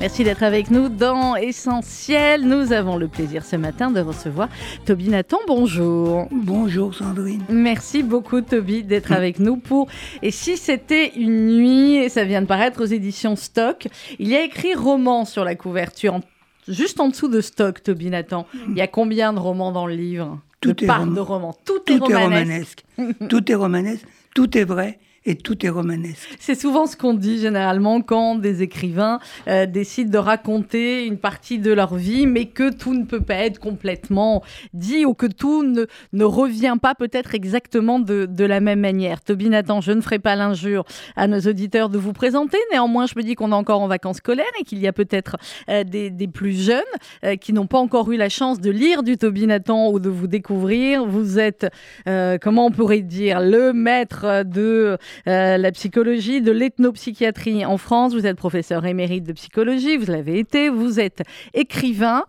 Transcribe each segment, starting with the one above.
Merci d'être avec nous dans Essentiel. Nous avons le plaisir ce matin de recevoir Toby Nathan. Bonjour. Bonjour Sandrine. Merci beaucoup Toby d'être avec nous pour Et si c'était une nuit, et ça vient de paraître aux éditions Stock, il y a écrit roman sur la couverture, juste en dessous de Stock, Toby Nathan. Il y a combien de romans dans le livre? Tout est part rom- de romans. Tout, Tout est romanesque. tout est romanesque, tout est vrai et tout est romanesque. C'est souvent ce qu'on dit généralement quand des écrivains euh, décident de raconter une partie de leur vie, mais que tout ne peut pas être complètement dit ou que tout ne, ne revient pas peut-être exactement de, la même manière. Toby Nathan, je ne ferai pas l'injure à nos auditeurs de vous présenter. Néanmoins, je me dis qu'on est encore en vacances scolaires et qu'il y a peut-être euh, des, plus jeunes euh, qui n'ont pas encore eu la chance de lire du Toby Nathan ou de vous découvrir. Vous êtes, comment on pourrait dire, le maître de euh, la psychologie, de l'ethnopsychiatrie en France. Vous êtes professeur émérite de psychologie, vous l'avez été, vous êtes écrivain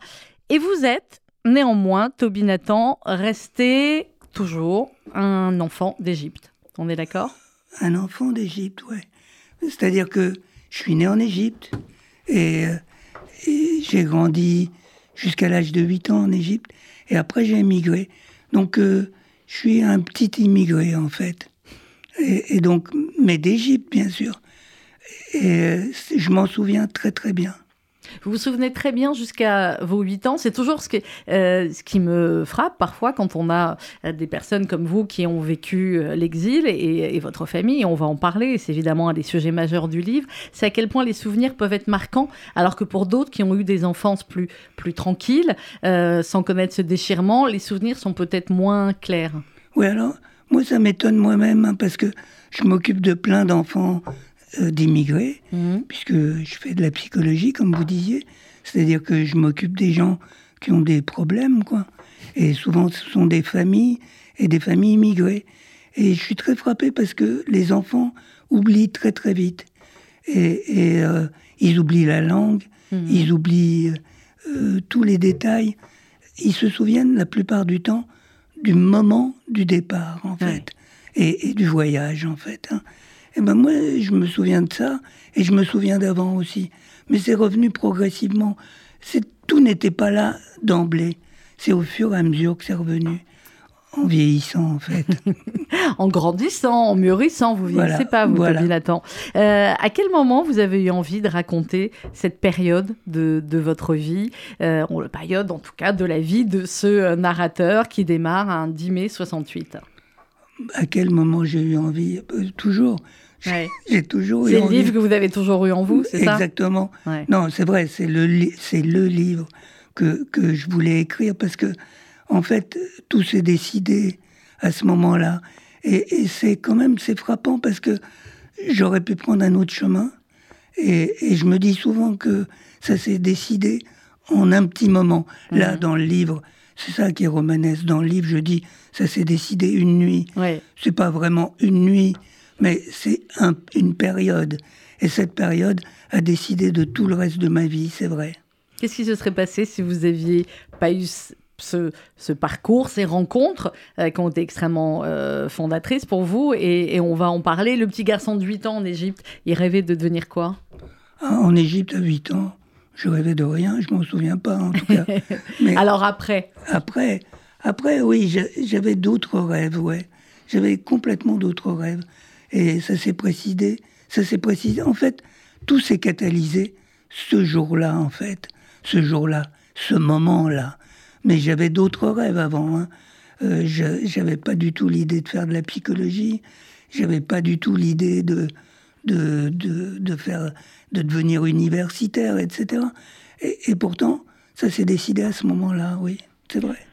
et vous êtes néanmoins, Toby Nathan, resté toujours un enfant d'Égypte. On est d'accord? Un enfant d'Égypte, ouais. C'est-à-dire que je suis né en Égypte et, euh, j'ai grandi jusqu'à l'âge de 8 ans en Égypte et après j'ai émigré. Donc euh, je suis un petit immigré en fait. Et, et donc, mais d'Égypte bien sûr. Et euh, je m'en souviens très très bien. Vous vous souvenez très bien jusqu'à vos 8 ans. C'est toujours ce qui, euh, ce qui me frappe parfois quand on a euh, des personnes comme vous qui ont vécu l'exil et, et votre famille. Et on va en parler. C'est évidemment un des sujets majeurs du livre. C'est à quel point les souvenirs peuvent être marquants, alors que pour d'autres qui ont eu des enfances plus, plus tranquilles, euh, sans connaître ce déchirement, les souvenirs sont peut-être moins clairs. Oui, alors, moi, ça m'étonne moi-même, hein, parce que je m'occupe de plein d'enfants euh, d'immigrés, Mhm. puisque je fais de la psychologie, comme vous disiez. C'est-à-dire que je m'occupe des gens qui ont des problèmes, quoi. Et souvent, ce sont des familles et des familles immigrées. Et je suis très frappé parce que les enfants oublient très, très vite. Et, et, euh, ils oublient la langue, ils oublient euh, tous les détails. Ils se souviennent la plupart du temps du moment du départ, en Ouais. fait, et, et du voyage, en fait. hein. Et ben moi, je me souviens de ça, et je me souviens d'avant aussi. Mais c'est revenu progressivement. Tout n'était pas là d'emblée. C'est au fur et à mesure que c'est revenu, en vieillissant, en fait. En grandissant, en mûrissant, vous vieillissez Voilà, pas, vous, voilà. Nathan. Euh, à quel moment vous avez eu envie de raconter cette période de, de votre vie, euh, la période en tout cas de la vie de ce euh, narrateur qui démarre un 10 mai 68 à quel moment j'ai eu envie? Euh, Toujours. J'ai- Ouais. J'ai toujours eu C'est le livre que vous avez toujours eu en vous, c'est ça? Exactement. Ouais. Non, c'est vrai, c'est le, li- le livre que, que je voulais écrire parce que, en fait, tout s'est décidé à ce moment-là. Et, et c'est quand même, c'est frappant parce que j'aurais pu prendre un autre chemin. Et, et je me dis souvent que ça s'est décidé en un petit moment. Là, Mhm. dans le livre, c'est ça qui est romanesque. Dans le livre, je dis, ça s'est décidé une nuit Ouais. c'est pas vraiment une nuit, mais c'est un- une période. Et cette période a décidé de tout le reste de ma vie, c'est vrai. Qu'est-ce qui se serait passé si vous aviez pas eu ce, parcours, ces rencontres euh, qui ont été extrêmement euh, fondatrices pour vous et, et on va en parler. Le petit garçon de 8 ans en Égypte, il rêvait de devenir quoi? Ah, En Égypte, à 8 ans, je rêvais de rien, je m'en souviens pas en tout cas. Mais Alors après, après, après, oui, j'a- j'avais d'autres rêves, ouais. J'avais complètement d'autres rêves. Et ça s'est précisé, ça s'est précisé. En fait, tout s'est catalysé ce jour-là, en fait. Ce jour-là, ce moment-là. Mais j'avais d'autres rêves avant. Hein. Euh, j'avais pas du tout l'idée de faire de la psychologie. J'avais pas du tout l'idée de, de, de, faire, de devenir universitaire, etc. Et, et pourtant, ça s'est décidé à ce moment-là, oui, c'est vrai.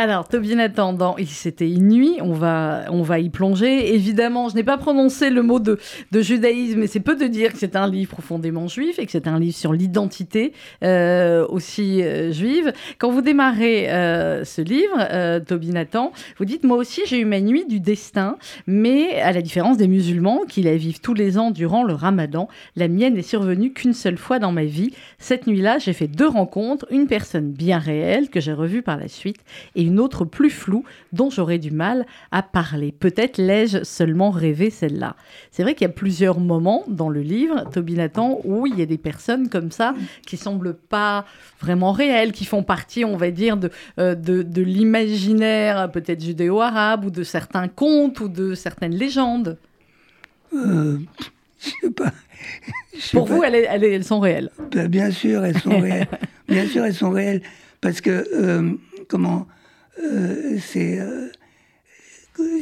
Alors, Toby Nathan, dans Il s'était une nuit, on va, on va y plonger. Évidemment, je n'ai pas prononcé le mot de, de judaïsme, mais c'est peu de dire que c'est un livre profondément juif et que c'est un livre sur l'identité euh, aussi euh, juive. Quand vous démarrez euh, ce livre, Toby Nathan, vous dites Moi aussi, j'ai eu ma nuit du destin, mais à la différence des musulmans qui la vivent tous les ans durant le ramadan, la mienne n'est survenue qu'une seule fois dans ma vie. Cette nuit-là, j'ai fait deux rencontres, une personne bien réelle que j'ai revue par la suite et autre plus floue dont j'aurais du mal à parler. Peut-être l'ai-je seulement rêvé celle-là. C'est vrai qu'il y a plusieurs moments dans le livre, Toby Nathan, où il y a des personnes comme ça qui semblent pas vraiment réelles, qui font partie, on va dire, de, euh, de, de l'imaginaire peut-être judéo-arabe ou de certains contes ou de certaines légendes. Euh, je sais pas. Je sais Pour pas. vous, elles, elles- elles sont réelles. Ben, bien sûr, elles sont réelles. bien sûr, elles sont réelles. Parce que, euh, comment,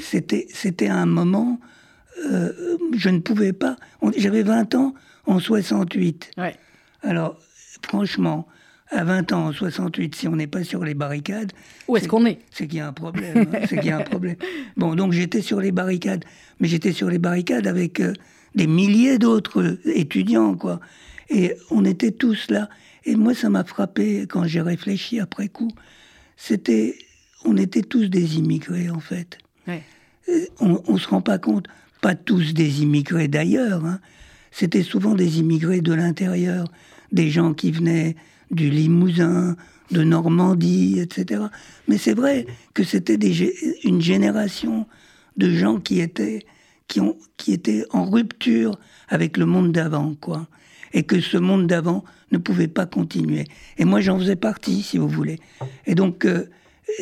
c'était, c'était un moment, euh, je ne pouvais pas. J'avais 20 ans en 68. Ouais. Alors, franchement, à 20 ans en 68, si on n'est pas sur les barricades, Où est-ce qu'on est? c'est qu'il y a un problème. hein, c'est qu'il y a un problème. Bon, donc j'étais sur les barricades, mais j'étais sur les barricades avec euh, des milliers d'autres étudiants, quoi. Et on était tous là. Et moi, ça m'a frappé quand j'ai réfléchi après coup. C'était, on était tous des immigrés, en fait. Ouais. Euh, On, on se rend pas compte, pas tous des immigrés d'ailleurs. hein. C'était souvent des immigrés de l'intérieur, des gens qui venaient du Limousin, de Normandie, etc. Mais c'est vrai que c'était une génération de gens qui étaient, qui, ont, qui étaient en rupture avec le monde d'avant, quoi. Et que ce monde d'avant ne pouvait pas continuer. Et moi, j'en faisais partie, si vous voulez. Et donc, euh,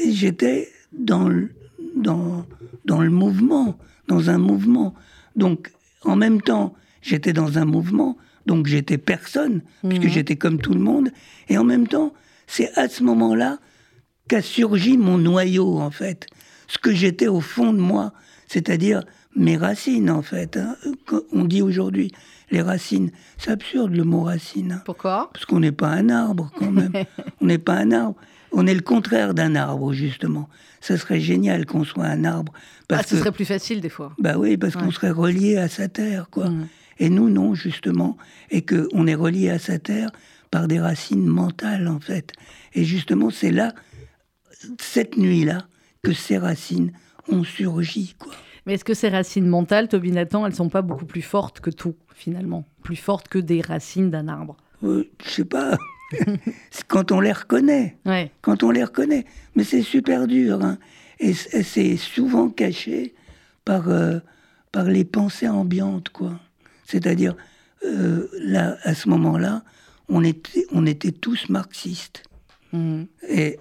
j'étais dans le, dans, dans le mouvement, dans un mouvement. Donc, en même temps, j'étais dans un mouvement, donc j'étais personne, puisque j'étais comme tout le monde. Et en même temps, c'est à ce moment-là qu'a surgi mon noyau, en fait. Ce que j'étais au fond de moi, c'est-à-dire mes racines, en fait. hein. On dit aujourd'hui les racines. C'est absurde le mot racine. hein. Pourquoi? Parce qu'on n'est pas un arbre quand même. on n'est pas un arbre. On est le contraire d'un arbre, justement. Ça serait génial qu'on soit un arbre. ah, Parce Ce que, serait plus facile des fois. bah oui, parce qu'on serait relié à sa terre, quoi. Mm. Et nous, non, justement. Et qu'on est relié à sa terre par des racines mentales, en fait. Et justement, c'est là, cette nuit-là, que ces racines ont surgi, quoi. Mais est-ce que ces racines mentales, Toby Nathan, elles sont pas beaucoup plus fortes que tout, finalement? Plus fortes que des racines d'un arbre? Euh, je sais pas. Quand on les reconnaît. Ouais. quand on les reconnaît. Mais c'est super dur. hein. Et c'est souvent caché par, euh, par les pensées ambiantes, quoi. C'est-à-dire, euh, là, à ce moment-là, on était, on était tous marxistes. Mhm. Et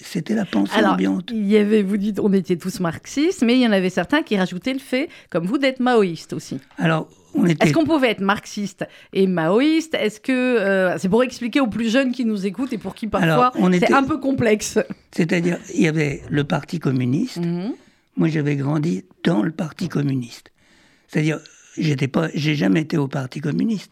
c'était la pensée Alors, ambiante. il y avait, vous dites, on était tous marxistes, mais il y en avait certains qui rajoutaient le fait, comme vous, d'être maoïste aussi. Alors, était... Est-ce qu'on pouvait être marxiste et maoïste? Est-ce que euh, c'est pour expliquer aux plus jeunes qui nous écoutent et pour qui parfois c'est était- un peu complexe C'est-à-dire, il y avait le Parti communiste. Mhm. Moi, j'avais grandi dans le Parti communiste. C'est-à-dire, j'étais pas, j'ai jamais été au Parti communiste,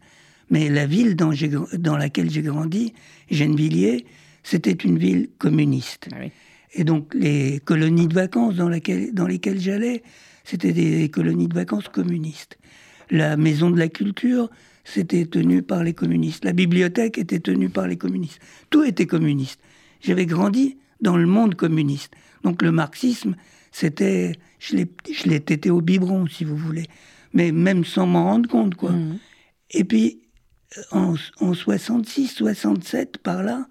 mais la ville dans, dans laquelle j'ai grandi, Gennevilliers, c'était une ville communiste. Ah oui. Et donc, les colonies de vacances dans, laquelle- dans lesquelles j'allais, c'était des colonies de vacances communistes. La maison de la culture, c'était tenu par les communistes. La bibliothèque était tenue par les communistes. Tout était communiste. J'avais grandi dans le monde communiste. Donc le marxisme, c'était, je l'ai, tété au biberon, si vous voulez, mais même sans m'en rendre compte, quoi. Mhm. Et puis, en, en 66, 67, par là,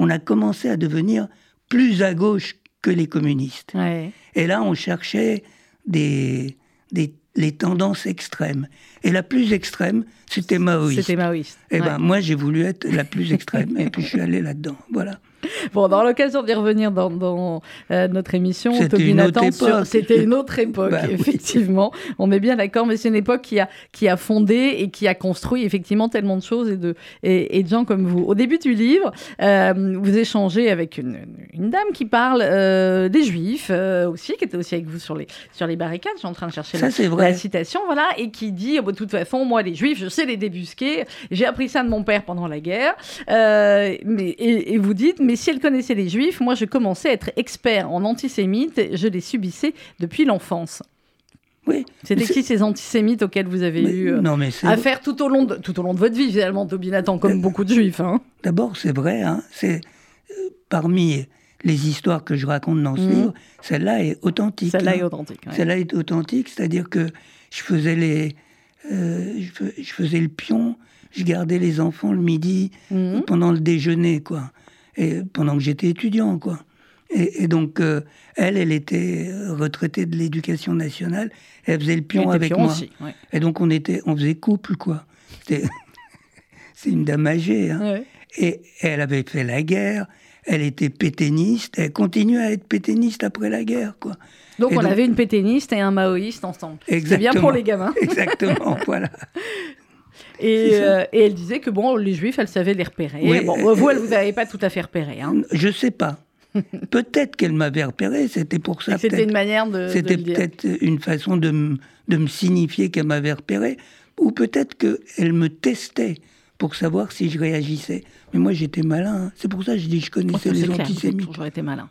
on a commencé à devenir plus à gauche que les communistes. Ouais. Et là, on cherchait des, des, les tendances extrêmes. Et la plus extrême, c'était maoïste. C'était maoïste. Et Ouais. ben, moi, j'ai voulu être la plus extrême, et puis je suis allé là-dedans. Voilà. Bon, dans l'occasion d'y revenir dans, dans, euh, notre émission, C'était une autre époque. c'était une autre époque, Bah oui. effectivement. On est bien d'accord, mais c'est une époque qui a, qui a fondé et qui a construit effectivement tellement de choses et de, et, et de gens comme vous. Au début du livre, euh, vous échangez avec une, une dame qui parle euh, des Juifs aussi, qui était aussi avec vous sur les, sur les barricades. Je suis en train de chercher Ça, la, la citation, voilà, et qui dit, oh, bah, de toute façon, moi, les Juifs, je sais les débusquer. J'ai appris ça de mon père pendant la guerre. Mais, et, et vous dites, mais mais si elle connaissait les juifs, moi je commençais à être expert en antisémites, je les subissais depuis l'enfance. Oui. C'était qui ces antisémites auxquels vous avez Mais- eu euh, non, mais c'est- affaire tout au, long de, tout au long de votre vie, finalement, Toby Nathan, comme beaucoup de juifs hein. D'abord, c'est vrai, hein, c'est euh, parmi les histoires que je raconte dans ce Mhm. livre, celle-là est authentique. Celle-là hein. est authentique. ouais. Celle-là est authentique, c'est-à-dire que je faisais les, euh, je, fais- je faisais le pion, je gardais les enfants le midi Mhm. pendant le déjeuner, quoi, et pendant que j'étais étudiant, quoi. Et, et donc euh, elle, elle était euh, retraitée de l'éducation nationale, elle faisait le pion avec pion moi, aussi, ouais. et donc on était, on faisait couple, quoi. C'est une dame âgée, hein. Ouais. Et elle avait fait la guerre, elle était pétainiste, elle continue à être pétainiste après la guerre, quoi. Donc Et on donc- avait une pétainiste et un maoïste ensemble. C'est bien pour les gamins. Exactement, voilà. Et, euh, et elle disait que bon, les juifs, elle savait les repérer. Oui, bon, euh, vous, elle vous avait pas tout à fait repéré. Hein. Je sais pas. Peut-être qu'elle m'avait repéré, c'était pour ça. C'était peut-être. une manière de, C'était peut-être une façon de, me- de me signifier qu'elle m'avait repéré, ou peut-être qu'elle me testait pour savoir si je réagissais. Mais moi, j'étais malin. hein. C'est pour ça que je dis que je Oh, connaissais ça, les avez antisémites. toujours été malin.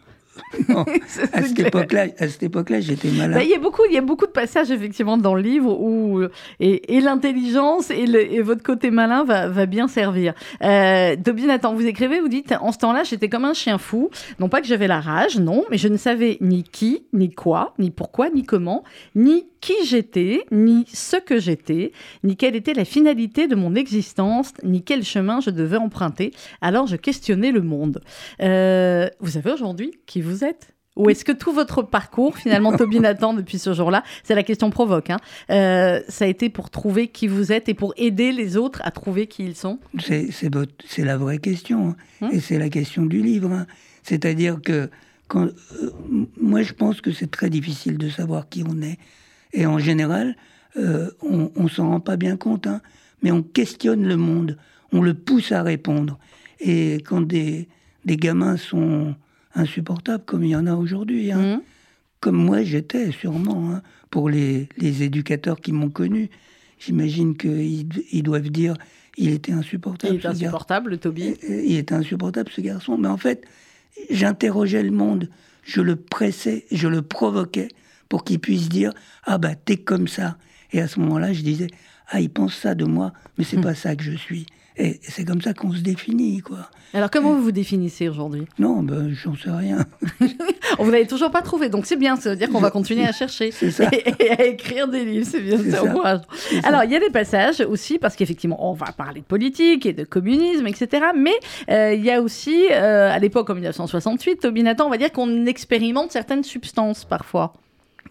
Non, à cette époque-là, à cette époque-là, j'étais malin. Bah, Il y, a beaucoup, il y a beaucoup de passages effectivement dans le livre où euh, et, et l'intelligence et, votre côté malin va, va bien servir. Euh, Toby Nathan, vous écrivez, vous dites en ce temps-là, j'étais comme un chien fou. Non pas que j'avais la rage, non, mais je ne savais ni qui, ni quoi, ni pourquoi, ni comment, ni qui j'étais, ni ce que j'étais, ni quelle était la finalité de mon existence, ni quel chemin je devais emprunter. Alors je questionnais le monde. Euh, vous savez aujourd'hui qui vous êtes? Ou est-ce que tout votre parcours, finalement, Toby Nathan, depuis ce jour-là, c'est la question provoque, hein, euh, ça a été pour trouver qui vous êtes et pour aider les autres à trouver qui ils sont? C'est la vraie question. hein. Hum. Et c'est la question du livre. hein. C'est-à-dire que quand, euh, moi, je pense que c'est très difficile de savoir qui on est. Et en général, euh, on ne s'en rend pas bien compte. hein. Mais on questionne le monde. On le pousse à répondre. Et quand des, des gamins sont insupportables, comme il y en a aujourd'hui, hein, Mhm. comme moi j'étais sûrement, hein, pour les, les éducateurs qui m'ont connu, j'imagine qu'ils ils doivent dire il était insupportable. Il est insupportable, le Toby. Euh, Il était insupportable ce garçon. Mais en fait, j'interrogeais le monde, je le pressais, je le provoquais pour qu'il puisse dire ah bah t'es comme ça. Et à ce moment-là, je disais ah il pense ça de moi, mais c'est pas ça que je suis. Et c'est comme ça qu'on se définit quoi. Alors, comment vous vous définissez aujourd'hui? Non, ben j'en sais rien. On Vous n'avez toujours pas trouvé, donc c'est bien, ça veut dire qu'on va continuer à chercher C'est ça. et, et à écrire des livres, c'est bien, C'est encourageant. Alors, il y a des passages aussi, parce qu'effectivement, on va parler de politique et de communisme, etc. Mais euh, il y a aussi, euh, à l'époque en 1968, Toby Nathan, on va dire qu'on expérimente certaines substances parfois.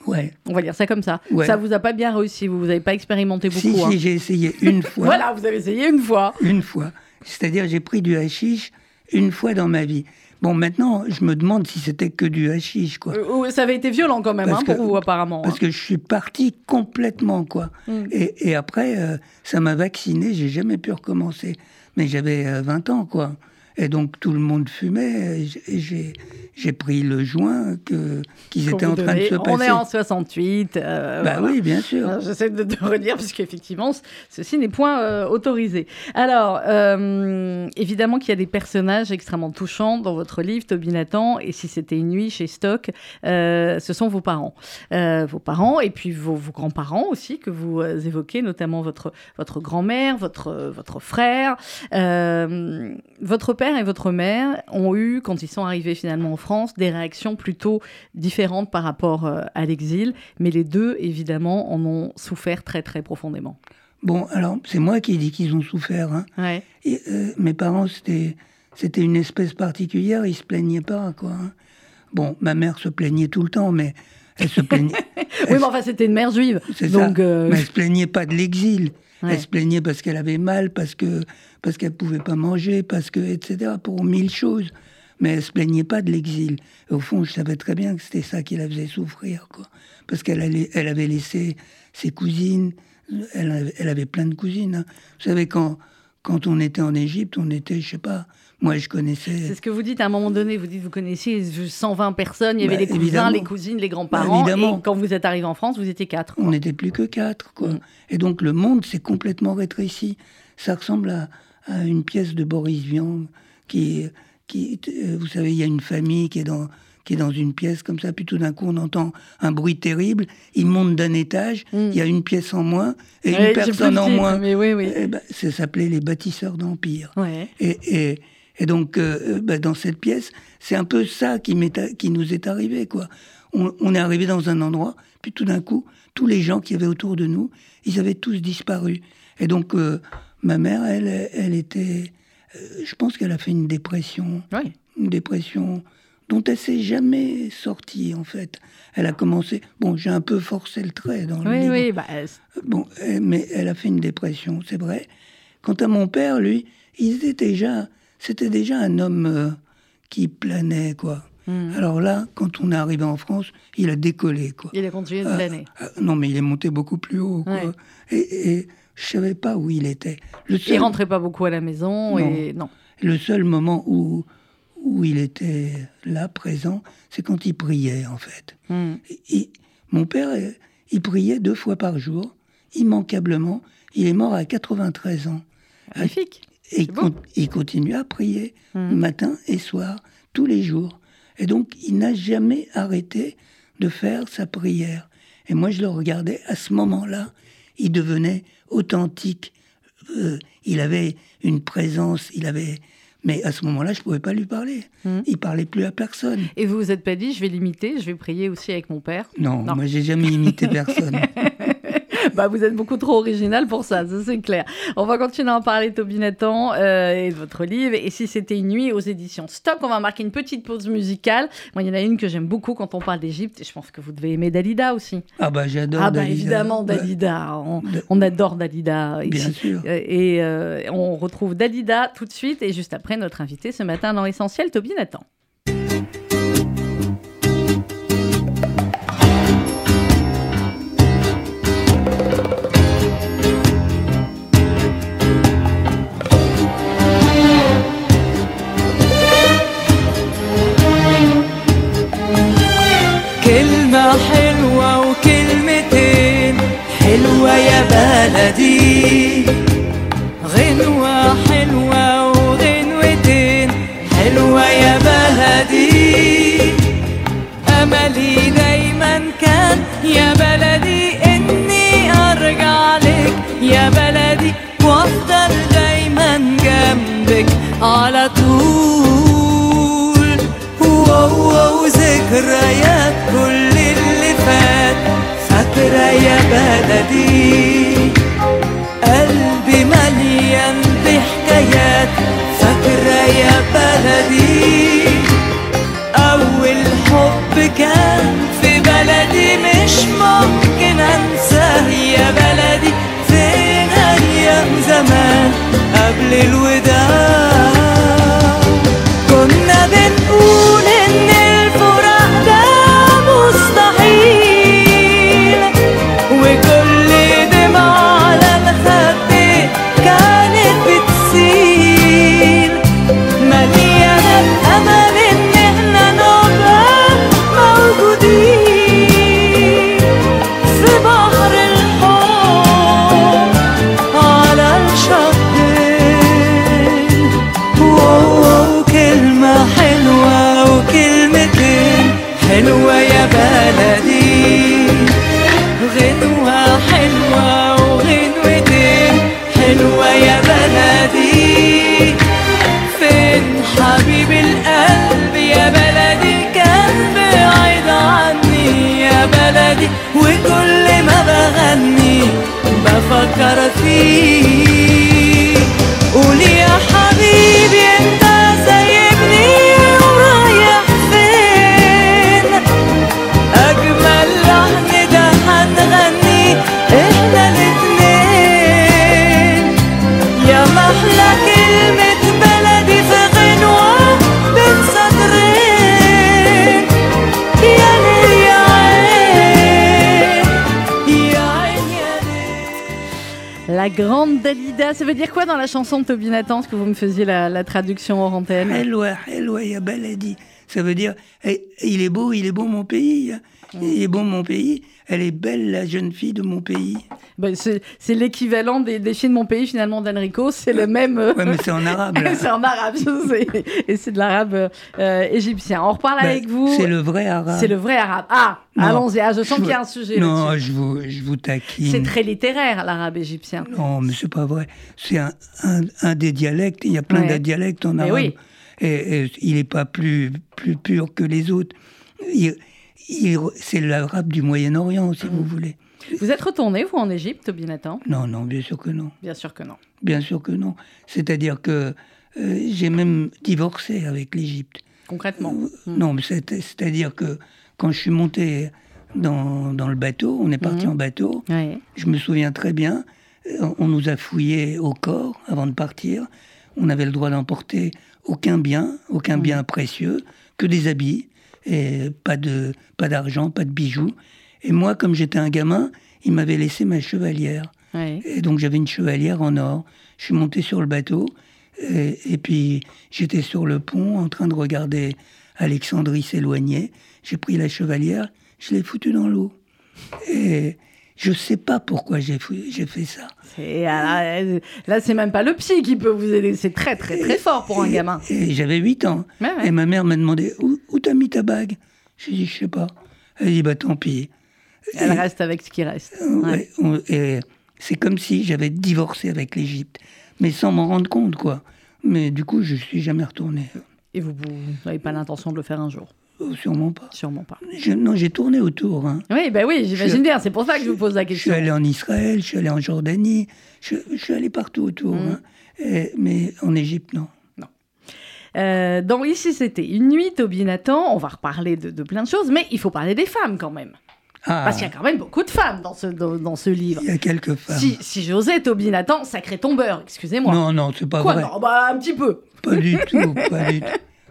Ouais. On va dire ça comme ça. Ouais. Ça vous a pas bien réussi, vous n'avez pas expérimenté beaucoup. Si, hein. si, j'ai essayé une fois. Voilà, vous avez essayé une fois. Une fois. C'est-à-dire, j'ai pris du hashish une fois dans ma vie. Bon, maintenant, je me demande si c'était que du hashish, quoi. Euh, Ça avait été violent quand même hein, que- pour vous, apparemment. Parce hein. que je suis parti complètement, quoi. Mm. Et, et après, euh, ça m'a vacciné, j'ai jamais pu recommencer. Mais j'avais euh, 20 ans, quoi. Et donc, tout le monde fumait, et j'ai, j'ai pris le joint que, qu'ils étaient en train de se passer. On est en 68. euh, Bah voilà. oui, bien sûr. J'essaie de, de redire parce qu'effectivement, ceci n'est point euh, autorisé. Alors, euh, évidemment qu'il y a des personnages extrêmement touchants dans votre livre, Toby Nathan, et si c'était une nuit chez Stock, euh, ce sont vos parents. Vos parents et puis vos, vos grands-parents aussi, que vous évoquez, notamment votre, votre grand-mère, votre, votre frère. Votre père et votre mère ont eu, quand ils sont arrivés finalement en France, des réactions plutôt différentes par rapport euh, à l'exil, mais les deux, évidemment, en ont souffert très très profondément. Bon, alors, c'est moi qui ai dit qu'ils ont souffert. Hein. Ouais. Et, euh, mes parents, c'était, c'était une espèce particulière, ils se plaignaient pas, quoi. hein. Bon, ma mère se plaignait tout le temps, mais elle se plaignait. Oui, mais enfin, c'était une mère juive. C'est donc, ça. euh, Mais elle se plaignait pas de l'exil. Ouais. Elle se plaignait parce qu'elle avait mal, parce que parce qu'elle pouvait pas manger, parce que etc. Pour mille choses. Mais elle se plaignait pas de l'exil. Et Au fond, je savais très bien que c'était ça qui la faisait souffrir, quoi. Parce qu'elle allait- elle avait laissé ses cousines. Elle avait, elle avait plein de cousines. hein. Vous savez quand quand on était en Égypte, on était, je sais pas. Moi, je connaissais. c'est ce que vous dites à un moment donné. Vous dites, vous connaissiez 120 personnes, il y avait Bah, les cousins, évidemment. les cousines, les Bah, grands-parents. évidemment. et quand vous êtes arrivé en France, vous étiez quatre. On n'était plus que quatre, quoi. Mm. Et donc le monde s'est complètement rétréci. Ça ressemble à, à une pièce de Boris Vian qui, qui, euh, vous savez, il y a une famille qui est dans qui est dans une pièce comme ça, puis tout d'un coup on entend un bruit terrible, il monte d'un étage, il y a une pièce en moins et Ouais, une personne en moins. mais oui, oui. Eh ben, ça s'appelait les bâtisseurs d'empire. Ouais. Et, et, et donc, euh, bah, dans cette pièce, c'est un peu ça qui, nous est arrivé, quoi. On, on est arrivé dans un endroit, puis tout d'un coup, tous les gens qui avaient autour de nous, ils avaient tous disparu. Et donc, euh, ma mère, elle, elle était... euh, je pense qu'elle a fait une dépression, Ouais. une dépression dont elle s'est jamais sortie, en fait. Elle a commencé... Bon, j'ai un peu forcé le trait dans le Oui, livre. oui, bah, Bon, mais elle a fait une dépression, c'est vrai. Quant à mon père, lui, il était déjà, c'était déjà un homme euh, qui planait, quoi. Hmm. Alors là, quand on est arrivé en France, il a décollé, quoi. il a continué de Euh, planer. euh, non, mais il est monté beaucoup plus haut, quoi. Ouais. Et, et je savais pas où il était. Le Il seul, rentrait pas beaucoup à la maison et non. le seul moment où où il était là, présent, c'est quand il priait, en fait. Il- mon père, il priait deux fois par jour, immanquablement. Il est mort à 93 ans. Magnifique. Et il, con- continue à prier Mhm. matin et soir, tous les jours. Et donc, il n'a jamais arrêté de faire sa prière. Et moi, je le regardais, à ce moment-là, il devenait authentique. Euh, il avait une présence, il avait... Mais à ce moment-là, je ne pouvais pas lui parler. Mhm. Il parlait plus à personne. Et vous vous êtes pas dit, je vais l'imiter, je vais prier aussi avec mon père? Non, Non. moi, j'ai jamais imité personne. Bah, vous êtes beaucoup trop original pour ça, ça c'est clair. On va continuer à en parler, Toby Nathan, euh, et de votre livre. Et si c'était une nuit aux éditions Stock, on va marquer une petite pause musicale. Moi, il y en a une que j'aime beaucoup quand on parle d'Égypte, et je pense que vous devez aimer Dalida aussi. Ah bah j'adore ah, bah Dalida. évidemment, Dalida. On, adore Dalida Bien ici. sûr. Euh, Et euh, on retrouve Dalida tout de suite, et juste après, notre invité ce matin dans l'essentiel, Toby Nathan. perdi ça veut dire quoi dans la chanson de Toby Nathan, ce que vous me faisiez la, la traduction hors antenne. Ça veut dire, eh, il est beau, il est beau mon pays. hein. Il est beau mon pays. Elle est belle, la jeune fille de mon pays. Ben, c'est l'équivalent des, des filles de mon pays, finalement, d'Enrico. C'est le même. euh, Ouais, mais c'est en arabe, c'est en arabe, je sais. Et c'est de l'arabe euh, égyptien. On reparle Ben, avec vous. C'est le vrai arabe. C'est le vrai arabe. Ah, allons-y. Ah, je sens Je- qu'il y a un sujet Non, je vous, je vous taquine. C'est très littéraire, l'arabe égyptien. Non, mais c'est pas vrai. C'est un, un, un des dialectes. Il y a plein Ouais. de dialectes en Mais arabe. oui. Et, et il n'est pas plus, plus pur que les autres. Il- c'est l'arabe du Moyen-Orient, si vous voulez. Vous êtes retourné, vous, en Égypte, Binatan Non, non, bien sûr que non. Bien sûr que non. Bien sûr que non. C'est-à-dire que euh, j'ai même divorcé avec l'Égypte. Concrètement. Mm. Non, mais c'est- c'est-à-dire que quand je suis monté dans, dans le bateau, on est parti Mhm. en bateau, Ouais. je me souviens très bien, euh, on nous a fouillés au corps avant de partir. On avait le droit d'emporter aucun bien, aucun bien précieux, que des habits, et pas de pas d'argent, pas de bijoux. Et moi, comme j'étais un gamin, il m'avait laissé ma chevalière. Ouais. Et donc j'avais une chevalière en or. Je suis monté sur le bateau et, et puis j'étais sur le pont en train de regarder Alexandrie s'éloigner. J'ai pris la chevalière, je l'ai foutue dans l'eau. Et je sais pas pourquoi j'ai fait ça. Ah, Là, là, c'est même pas le psy qui peut vous aider. C'est très, très, très fort pour un gamin. Et j'avais 8 ans. Ouais, ouais. Et ma mère m'a demandé où, où t'as mis ta bague? J'ai dit je sais pas. Elle dit bah tant pis. Elle Et- reste avec ce qui reste. Euh, Ouais. et c'est comme si j'avais divorcé avec l'Égypte, mais sans m'en rendre compte, quoi. Mais du coup, je suis jamais retourné. Et vous n'avez pas l'intention de le faire un jour? Oh, sûrement pas. Sûrement pas. Je- non, j'ai tourné autour. hein. Oui, ben oui, j'imagine bien. C'est pour ça que je vous pose la Je suis question. allé en Israël, je suis allé en Jordanie, je, je suis allé partout autour. Mhm. hein. Et- mais en Égypte, non. Euh, dans Ici, c'était une nuit, Toby Nathan. On va reparler de, de plein de choses, mais il faut parler des femmes quand même. Ah, Parce qu'il y a quand même beaucoup de femmes dans ce, dans, dans ce livre. il y a quelques femmes. Si, si j'osais, Toby Nathan, sacré tombeur, excusez-moi. Non, non, c'est pas Quoi, vrai. non Bah, un petit peu. Pas du tout, pas du tout.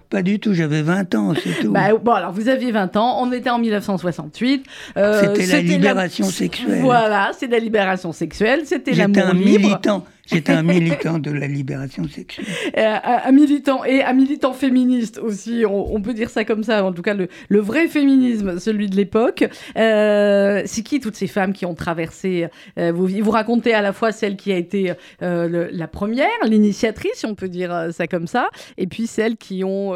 Pas du tout, j'avais 20 ans, c'est tout. Bah, bon, alors vous aviez 20 ans, on était en 1968. euh, C'était la libération sexuelle. Voilà, c'est la libération sexuelle, c'était J'étais l'amour un libre. militant. J'étais un militant de la libération sexuelle. Un, militant et un militant féministe aussi, on, on peut dire ça comme ça, en tout cas le, le vrai féminisme, celui de l'époque. Euh, c'est qui toutes ces femmes qui ont traversé euh, Vous racontez à la fois celle qui a été euh, le- la première, l'initiatrice, si on peut dire ça comme ça, et puis celles qui ont,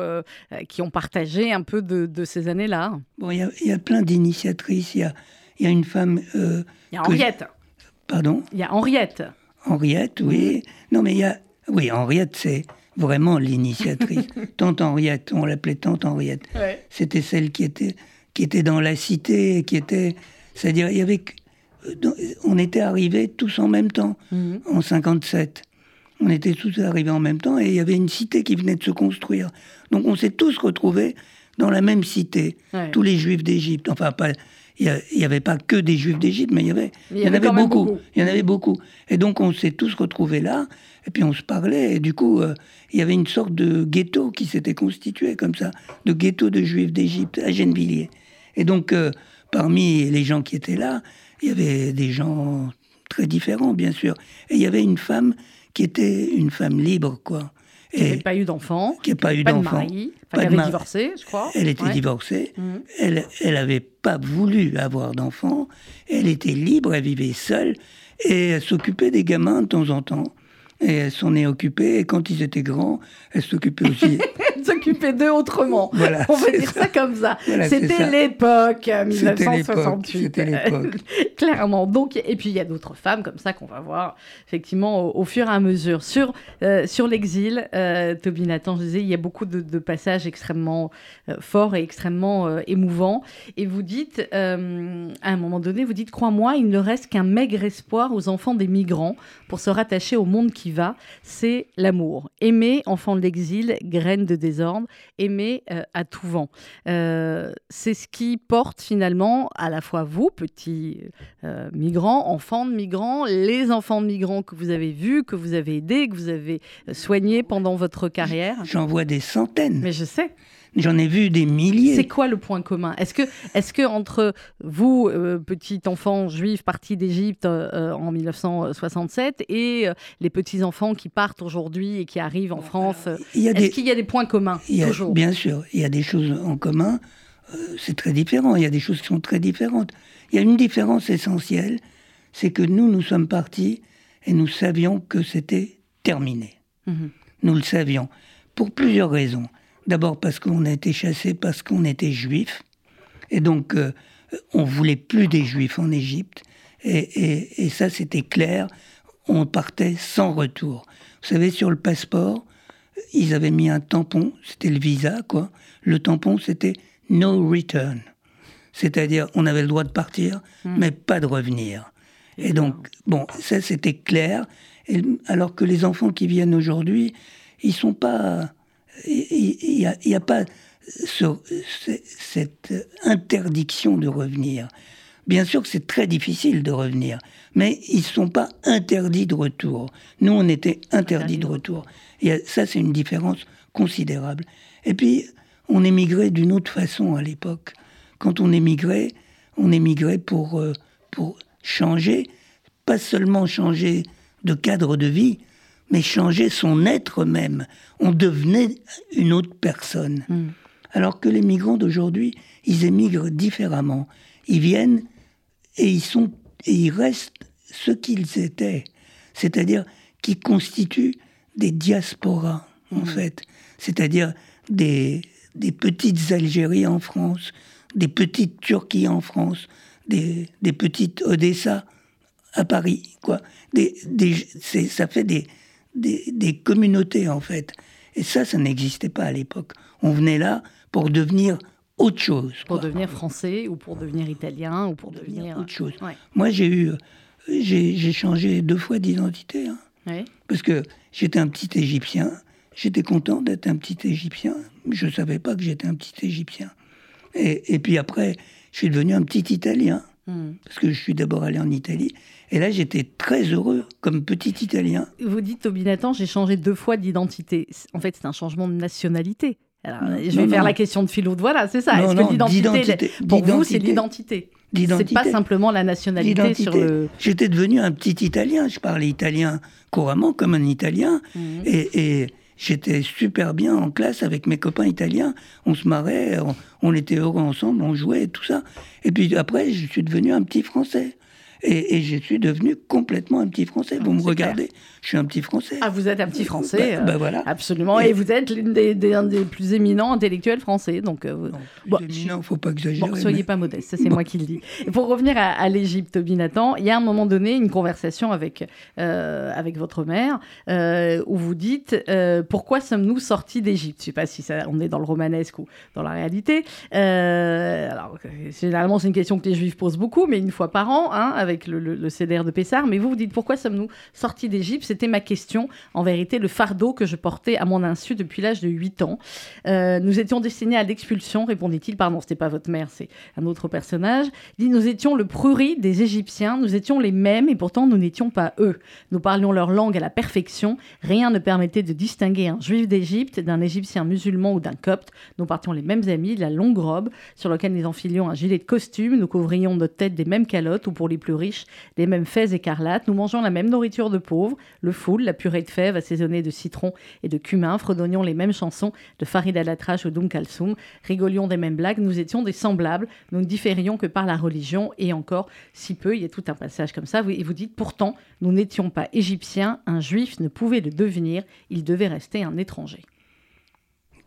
qui ont partagé un peu de, de ces années-là. Bon, il y a- il y, a plein d'initiatrices. Il y a, y a une femme. Il y a que- Henriette. Pardon? Il y a Henriette. Henriette, oui. Non, mais il y a. Oui, Henriette, c'est vraiment l'initiatrice. Tante Henriette, on l'appelait Tante Henriette. C'était celle qui était, qui était dans la cité, qui était. C'est-à-dire, il y avait. On était arrivés tous en même temps, Mhm. en 57. On était tous arrivés en même temps et il y avait une cité qui venait de se construire. Donc on s'est tous retrouvés dans la même cité, Ouais. tous les juifs d'Égypte. Enfin, pas, il n'y avait pas que des juifs d'Égypte, mais il y avait, il y en avait beaucoup. Il y en avait beaucoup. Et donc on s'est tous retrouvés là, et puis on se parlait, et du coup, euh, il y avait une sorte de ghetto qui s'était constitué comme ça, de ghetto de juifs d'Égypte à Gennevilliers. Et donc, euh, parmi les gens qui étaient là, il y avait des gens très différents, bien sûr. Et il y avait une femme qui était une femme libre, quoi. Qui n'avait pas eu d'enfant. qui n'a pas eu Pas de d'enfant. mari. Pas Enfin, de qui avait mari. divorcé, je crois. Elle était Ouais. divorcée. Elle elle n'avait pas voulu avoir d'enfant. Elle était libre, elle vivait seule. Et elle s'occupait des gamins de temps en temps. Et elle s'en est occupée. Et quand ils étaient grands, elle s'occupait aussi. s'occuper d'eux autrement. Voilà, On va dire ça. ça. comme ça. Voilà, c'est C'était l'époque, euh, C'était 1968. l'époque, c'était l'époque. Clairement. Donc, et puis il y a d'autres femmes comme ça qu'on va voir effectivement au, au fur et à mesure. Sur, euh, sur l'exil, euh, Toby Nathan, je disais, il y a beaucoup de, de passages extrêmement euh, forts et extrêmement euh, émouvants. Et vous dites, euh, à un moment donné, vous dites, crois-moi, il ne reste qu'un maigre espoir aux enfants des migrants pour se rattacher au monde qui va, c'est l'amour. Aimer, enfant de l'exil, graine de désordre, aimer euh, à tout vent. Euh, c'est ce qui porte finalement à la fois vous, petits euh, migrants, enfants de migrants, les enfants de migrants que vous avez vus, que vous avez aidés, que vous avez soignés pendant votre carrière. J'en vois des centaines. Mais je sais. J'en ai vu des milliers. C'est quoi le point commun? Est-ce que, est que entre vous, euh, petit enfant juif parti d'Égypte euh, en 1967, et euh, les petits enfants qui partent aujourd'hui et qui arrivent en France, est-ce des, qu'il y a des points communs il y a- toujours? bien sûr, il y a des choses en commun. euh, c'est très différent. Il y a des choses qui sont très différentes. Il y a une différence essentielle, c'est que nous, nous sommes partis et nous savions que c'était terminé. Nous le savions. Pour plusieurs raisons. D'abord parce qu'on a été chassés parce qu'on était juifs. Et donc, euh, on voulait plus des juifs en Égypte. Et, et- et ça, c'était clair. On partait sans retour. Vous savez, sur le passeport, ils avaient mis un tampon, c'était le visa, quoi. Le tampon, c'était no return. C'est-à-dire, on avait le droit de partir, mais pas de revenir. Et donc, bon, ça, c'était clair. Et, alors que les enfants qui viennent aujourd'hui, ils sont pas. Il n'y a, pas ce- ce- cette interdiction de revenir. Bien sûr que c'est très difficile de revenir, mais ils ne sont pas interdits de retour. Nous, on était interdits de retour. Et ça, c'est une différence considérable. Et puis, on émigrait d'une autre façon à l'époque. Quand on émigrait, on émigrait pour, euh, pour changer, pas seulement changer de cadre de vie, mais changer son être même. On devenait une autre personne. Alors que les migrants d'aujourd'hui, ils émigrent différemment. Ils viennent et ils sont et ils restent ce qu'ils étaient, c'est-à-dire qui constituent des diasporas en fait, c'est-à-dire des des petites Algéries en France, des petites Turquies en France, des, des petites Odessa à Paris, quoi. Des, des, ça fait des, des, des communautés, en fait. Et ça, ça n'existait pas à l'époque. On venait là pour devenir autre chose. Pour quoi. devenir français ou pour devenir italien ou pour devenir devenir. autre chose. Ouais. Moi, j'ai eu, j'ai changé deux fois d'identité, hein. Ouais. parce que j'étais un petit Égyptien. J'étais content d'être un petit Égyptien. Je ne savais pas que j'étais un petit Égyptien. Et, et puis après, je suis devenu un petit Italien, Hmm. parce que je suis d'abord allé en Italie. Et là, j'étais très heureux comme petit Italien. Vous dites, Toby Nathan, j'ai changé deux fois d'identité. En fait, c'est un changement de nationalité. Alors, Non, je vais non, faire non. la question de philo de voilà, c'est ça. Est-ce que l'identité, pour vous, c'est l'identité C'est pas simplement la nationalité sur le. J'étais devenu un petit Italien. Je parlais italien couramment comme un Italien. Et, et j'étais super bien en classe avec mes copains italiens. On se marrait, on, était heureux ensemble, on jouait, tout ça. Et puis après, je suis devenu un petit Français. Et, et je suis devenu complètement un petit Français. Vous me c'est regardez, je suis un petit Français. Ah, vous êtes un petit Français. Bah- bah euh, voilà. Absolument. Et- Et vous êtes l'une des, des- un des plus éminents intellectuels français. Donc, euh, Non, bon, éminent, faut pas exagérer. Bon, soyez mais- pas modeste, ça c'est moi qui le dis. Et pour revenir à, à l'Égypte, Binatan, il y a un moment donné une conversation avec, euh, avec votre mère euh, où vous dites euh, pourquoi sommes-nous sortis d'Égypte? Je sais pas si ça, on est dans le romanesque ou dans la réalité. Euh, alors, euh, généralement, c'est une question que les Juifs posent beaucoup, mais une fois par an, hein, avec le, le, le CDR de Pessard. Mais vous, vous dites pourquoi sommes-nous sortis d'Égypte? C'était ma question. En vérité, le fardeau que je portais à mon insu depuis l'âge de 8 ans. Euh, nous étions destinés à l'expulsion, répondit-il. Pardon, c'était pas votre mère, c'est un autre personnage. Il dit Nous étions le prurit des Égyptiens, nous étions les mêmes et pourtant nous n'étions pas eux. Nous parlions leur langue à la perfection. Rien ne permettait de distinguer un juif d'Égypte d'un Égyptien musulman ou d'un copte. Nous partions les mêmes amis, la longue robe sur laquelle nous enfilions un gilet de costume. Nous couvrions notre tête des mêmes calottes ou pour les plus des mêmes fès écarlates. Nous mangeons la même nourriture de pauvres, le foule, la purée de fèves assaisonnée de citron et de cumin. Fredonnions les mêmes chansons de Farid Alatrache ou d'Oum Kalsoum. Rigolions des mêmes blagues. Nous étions des semblables. Nous ne différions que par la religion et encore si peu. Il y a tout un passage comme ça. Et vous dites pourtant, nous n'étions pas égyptiens. Un juif ne pouvait le devenir. Il devait rester un étranger.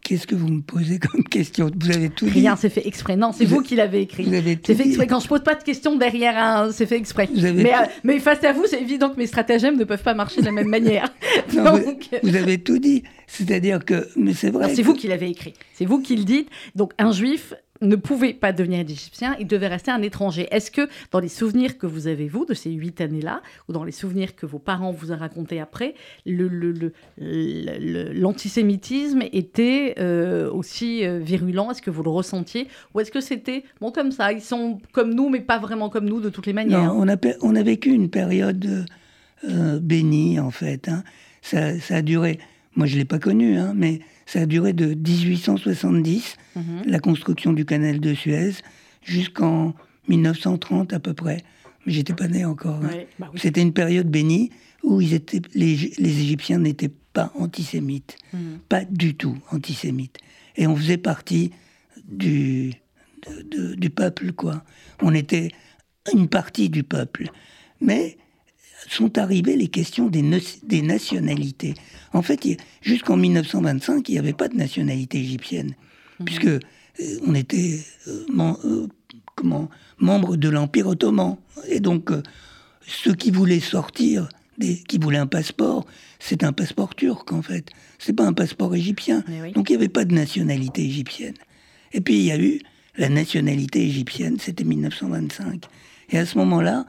Qu'est-ce que vous me posez comme question? Vous avez tout dit. Rien, c'est fait exprès. Non, c'est Vous qui l'avez écrit. Vous avez tout C'est fait dit. exprès. Quand je pose pas de questions derrière un, c'est fait exprès. Vous avez Mais, tout- euh, mais face à vous, c'est évident que mes stratagèmes ne peuvent pas marcher de la même manière. Non, Donc, vous, vous avez tout dit. C'est-à-dire que, mais c'est vrai. alors, c'est que- vous qui l'avez écrit. C'est vous qui le dites. Donc, un juif ne pouvait pas devenir égyptien, il devait rester un étranger. Est-ce que dans les souvenirs que vous avez, vous, de ces huit années-là, ou dans les souvenirs que vos parents vous ont racontés après, l'antisémitisme était euh, aussi euh, virulent? Est-ce que vous le ressentiez? Ou est-ce que c'était, bon, comme ça, ils sont comme nous, mais pas vraiment comme nous de toutes les manières? On a, vécu une période euh, bénie, en fait. hein. Ça, ça a duré, moi je ne l'ai pas connu, hein, mais ça a duré de 1870, Mhm. la construction du canal de Suez, jusqu'en 1930 à peu près. Mais j'étais pas né encore. hein. Bah oui. C'était une période bénie où ils étaient, les, les Égyptiens n'étaient pas antisémites, Mhm. pas du tout antisémites. Et on faisait partie du, de- de- du peuple, quoi. On était une partie du peuple. Mais sont arrivées les questions des, des nationalités. En fait, jusqu'en 1925, il n'y avait pas de nationalité égyptienne, puisque euh, on était euh, euh, comment, membre de l'Empire ottoman. Et donc, ceux qui voulaient sortir, des, qui voulaient un passeport, c'est un passeport turc, en fait. C'est pas un passeport égyptien. Oui. Donc, il n'y avait pas de nationalité égyptienne. Et puis, il y a eu la nationalité égyptienne, c'était 1925. Et à ce moment-là,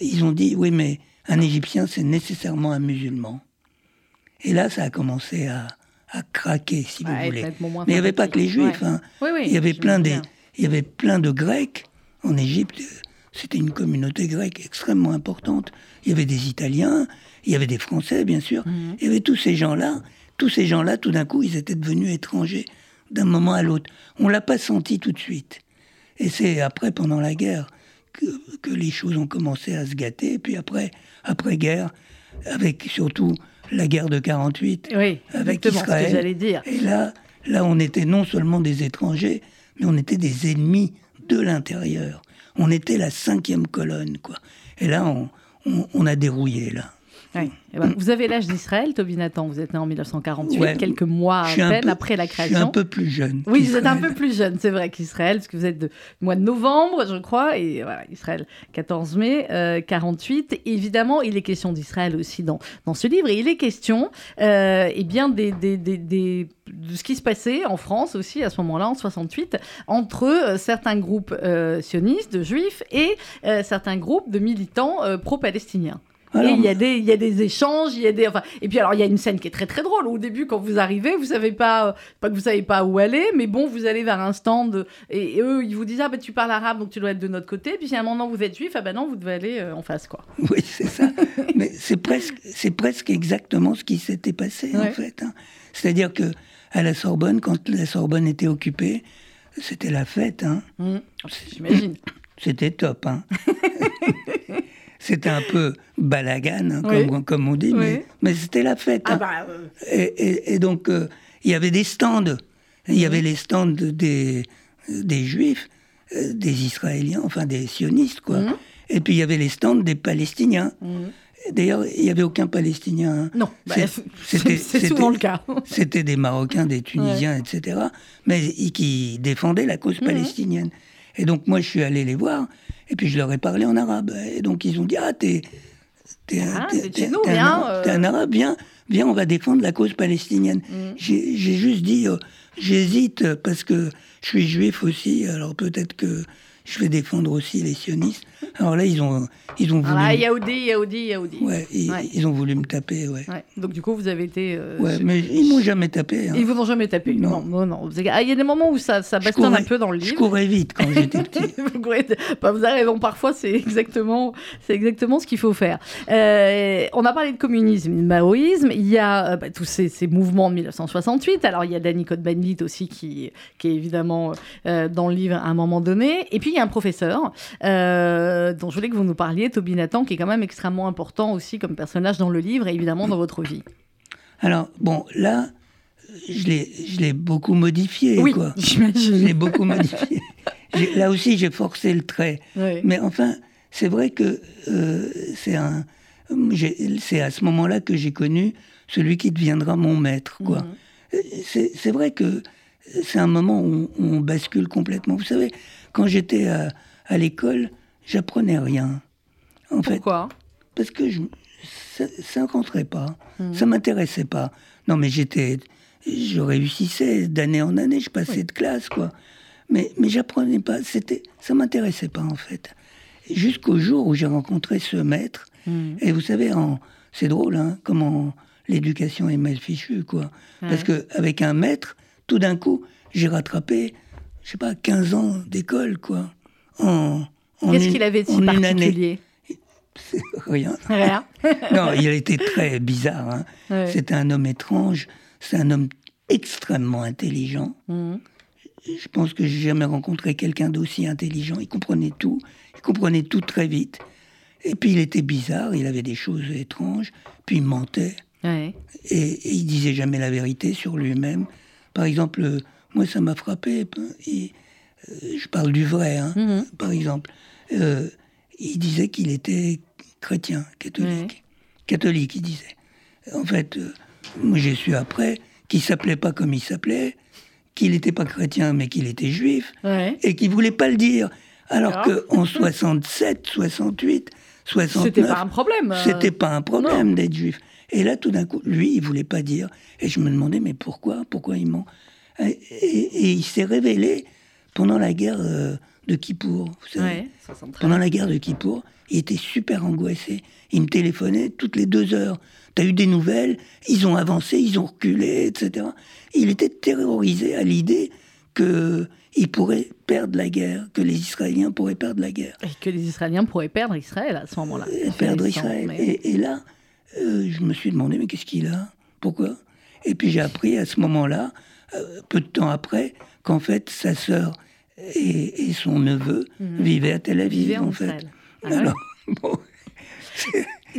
ils ont dit, oui, mais un Égyptien, c'est nécessairement un musulman. Et là, ça a commencé à, à craquer, si Ouais, vous voulez. Mais il n'y avait pas que les. Juifs. Ouais. hein. Oui, oui, il, y avait plein des, il y avait plein de Grecs en Égypte. C'était une communauté grecque extrêmement importante. Il y avait des Italiens, il y avait des Français, bien sûr. Mhm. Il y avait tous ces gens-là. Tous ces gens-là, tout d'un coup, ils étaient devenus étrangers d'un moment à l'autre. On l'a pas senti tout de suite. Et c'est après, pendant la guerre, que, que les choses ont commencé à se gâter. Et puis après, après guerre, avec surtout la guerre de 48, Oui, avec exactement ce que Israël. dire. Et là, là, on était non seulement des étrangers, mais on était des ennemis de l'intérieur. On était la cinquième colonne, quoi. Et là, on, on, on a dérouillé, là. Ouais. Eh ben, vous avez l'âge d'Israël, Toby Nathan. Vous êtes né en 1948, Ouais. quelques mois à peine peu- après la Je suis un création. peu plus jeune. Oui, vous êtes un peu plus jeune, c'est vrai, qu'Israël, parce que vous êtes de- mois de novembre, je crois, et voilà, Israël, 14 mai euh, 48. Évidemment, il est question d'Israël aussi dans, dans ce livre, et il est question euh, eh bien, des, des- des- des- de ce qui se passait en France aussi à ce moment-là, en 68, entre euh, certains groupes euh, sionistes, de juifs, et euh, certains groupes de militants euh, Et Alors, il y, a des, il y a des échanges, il y a des, enfin, et puis alors il y a une scène qui est très très drôle. Au début, quand vous arrivez, vous savez pas, euh, pas que vous savez pas où aller, mais bon, vous allez vers un stand et, et eux, ils vous disent ah ben tu parles arabe donc tu dois être de notre côté. Puis si à un moment vous êtes juif, ah ben non, vous devez aller euh, en face quoi. Oui, c'est ça. Mais c'est presque, c'est presque exactement ce qui s'était passé Ouais. en fait. hein. C'est-à-dire que à la Sorbonne, quand la Sorbonne était occupée, c'était la fête. Hein. Hum, J'imagine. C'était top. Hein. c'était un peu balagan, hein, Oui. comme, comme on dit, Oui. mais, mais c'était la fête. Ah hein. bah euh, Et, et- et donc, euh, il y avait des stands. Il Mhm. y avait les stands des, des Juifs, euh, des Israéliens, enfin des sionistes, quoi. Mhm. Et puis, il y avait les stands des Palestiniens. hum. D'ailleurs, il n'y avait aucun Palestinien. hein. non, bah, C'est- souvent le cas. C'était des Marocains, des Tunisiens, etc. Mais qui défendaient la Mhm. cause palestinienne. Et donc, moi, je suis allé les voir. Et puis, je leur ai parlé en arabe. Et donc, ils ont dit Ah, t'es. T'es Ah, un Arabe, euh. t'es un arabe, viens, viens, on va défendre la cause palestinienne. J'ai j'ai juste dit, euh, j'hésite parce que je suis juif aussi, alors peut-être que je vais défendre aussi les sionistes. Alors là, ils ont, ils ont voulu, Ah, me- Yaoudi, Yaoudi, Yaoudi. ouais, ils, Ouais. ils ont voulu me taper, ouais. Ouais. Donc du coup, vous avez été. euh, Ouais, mais ils m'ont jamais tapé. hein. Ils vous ont jamais tapé. Non, Non. non, ah, Il y a des moments où ça, ça Je bastonne un peu dans le Je livre. courais vite quand j'étais petit. vous, courez- bah, vous avez raison, parfois c'est exactement, c'est exactement ce qu'il faut faire. Euh, on a parlé de communisme, de maoïsme, il y a euh, bah, tous ces, ces mouvements de 1968, alors il y a Danny Cohn-Bendit aussi qui, qui est évidemment euh, dans le livre à un moment donné, et puis il y a un professeur euh, dont je voulais que vous nous parliez, Toby Nathan, qui est quand même extrêmement important aussi comme personnage dans le livre et évidemment dans votre vie. Alors, bon, là, je l'ai beaucoup modifié, oui, quoi. Je l'ai beaucoup modifié. Là aussi, j'ai forcé le trait. Oui. Mais enfin, c'est vrai que euh, c'est un. C'est à ce moment-là que j'ai connu celui qui deviendra mon maître, quoi. Mhm. Euh, C'est vrai que c'est un moment où on, on bascule complètement. Vous savez, quand j'étais à, à l'école, j'apprenais rien. En fait, Pourquoi? parce que je, ça, ça rentrait pas, Mhm. ça m'intéressait pas. Non, mais j'étais, je réussissais d'année en année, je passais de classe, quoi. Mais, mais j'apprenais pas, c'était, ça m'intéressait pas en fait. Jusqu'au jour où j'ai rencontré ce maître. Mhm. Et vous savez, c'est drôle, hein, comment l'éducation est mal fichue, quoi. Parce que avec un maître, tout d'un coup, j'ai rattrapé, je sais pas, 15 ans d'école, quoi. En Qu'est-ce qu'il avait de si particulier Rien. Rien. Non, il été très bizarre. hein. Ouais. C'était un homme étrange. C'est un homme extrêmement intelligent. Mhm. Je pense que j'ai jamais rencontré quelqu'un d'aussi intelligent. Il comprenait tout. Il comprenait tout très vite. Et puis il était bizarre. Il avait des choses étranges. Puis il mentait. Ouais. Et, et il disait jamais la vérité sur lui-même. Par exemple, euh, moi ça m'a frappé. Il- euh, je parle du vrai, hein, Mhm. par exemple, euh, il disait qu'il était chrétien, catholique. Catholique, il disait. En fait, euh, moi j'ai su après qu'il s'appelait pas comme il s'appelait, qu'il n'était pas chrétien mais qu'il était juif, Ouais. et qu'il voulait pas le dire. Alors qu'en 67, 68, 69, C'était pas un problème. euh. c'était pas un problème d'être juif. Et là, tout d'un coup, lui, il voulait pas dire. Et je me demandais, mais pourquoi? Pourquoi il ment? Et, et- et il s'est révélé pendant la guerre euh, de Kippour. Vous savez. Ouais, 73. Pendant la guerre de Kippour, il était super angoissé. Il me téléphonait toutes les deux heures. T'as eu des nouvelles? Ils ont avancé, ils ont reculé, etc. Il était terrorisé à l'idée que il pourrait perdre la guerre, que les Israéliens pourraient perdre la guerre. Et que les Israéliens pourraient perdre Israël à ce moment-là. C'est perdre Israël. mais- Et, et là, euh, je me suis demandé, mais qu'est-ce qu'il a? Pourquoi? Et puis j'ai appris à ce moment-là, euh, peu de temps après, qu'en fait, sa sœur et, et son neveu vivaient à Tel Aviv. Vivaient en en fait. Ah. Alors, bon,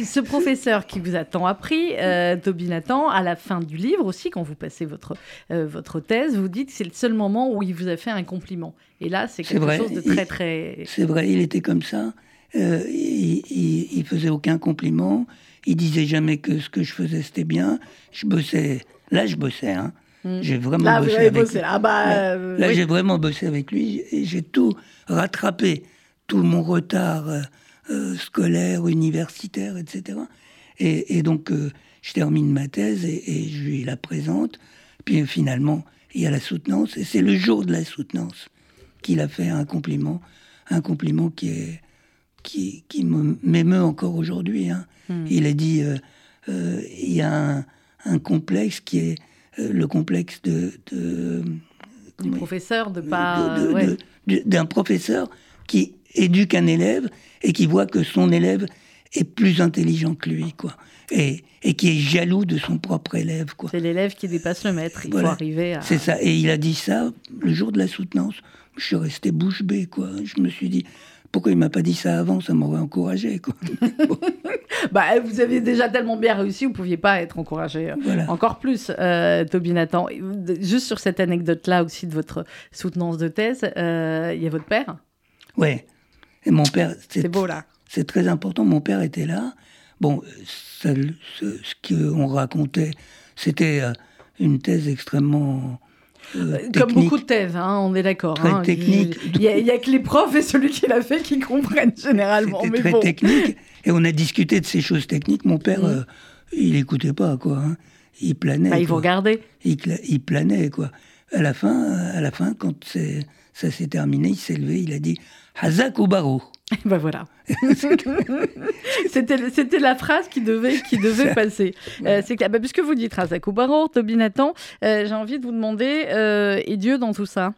Ce professeur qui vous a tant appris, euh, Toby Nathan, à la fin du livre aussi, quand vous passez votre, euh, votre thèse, vous dites que c'est le seul moment où il vous a fait un compliment. Et là, c'est quelque vrai. chose de Il- très, très... c'est vrai, il était comme ça. Euh, il, il, il faisait aucun compliment. Il disait jamais que ce que je faisais c'était bien. Je bossais. Là, je bossais. Hein. J'ai vraiment Là, bossé avec bossé. lui. Ah bah, Là, euh, là, oui. j'ai vraiment bossé avec lui et j'ai tout rattrapé, tout mon retard euh, euh, scolaire, universitaire, etc. Et, et donc, euh, je termine ma thèse et, et je lui la présente. Puis finalement, il y a la soutenance et c'est le jour de la soutenance qu'il a fait un compliment, un compliment qui est qui, qui me- m'émeut encore aujourd'hui. hein. Hmm. Il a dit il y a un, un complexe qui est le complexe de, de du professeur de pas... ouais. d'un professeur qui éduque un élève et qui voit que son élève est plus intelligent que lui, quoi. Et, et qui est jaloux de son propre élève, quoi. C'est l'élève qui dépasse le maître. Il Voilà. faut arriver à... C'est ça. Et il a dit ça le jour de la soutenance. Je suis resté bouche bée, quoi. Je me suis dit, pourquoi il m'a pas dit ça avant? Ça m'aurait encouragé, quoi. Bah, vous aviez déjà tellement bien réussi, vous pouviez pas être encouragé euh, Voilà. encore plus, euh, Toby Nathan. Juste sur cette anecdote-là aussi de votre soutenance de thèse, euh, il y a votre père? Ouais. Et mon père, C'est beau là. C'est très important. Mon père était là. Bon, ça, ce, ce qu'on racontait, c'était euh, une thèse extrêmement euh, Comme beaucoup de thèses, hein, on est d'accord. Très hein. technique. Il y, a- a que les profs et celui qui l'a fait qui comprennent généralement. Mais très bon. technique. Et on a discuté de ces choses techniques. Mon père, euh, il écoutait pas, quoi. hein. Il planait. Bah, il quoi. regarder. il, planait, quoi. À la fin, à la fin quand c'est- ça s'est terminé, il s'est levé, il a dit Hazak ou Barou. Ben voilà. c'était, la phrase qui devait, qui devait passer. Euh, c'est clair. Bah, puisque vous dites Razak Baror, Toby Nathan, euh, j'ai envie de vous demander, euh, et Dieu dans tout ça?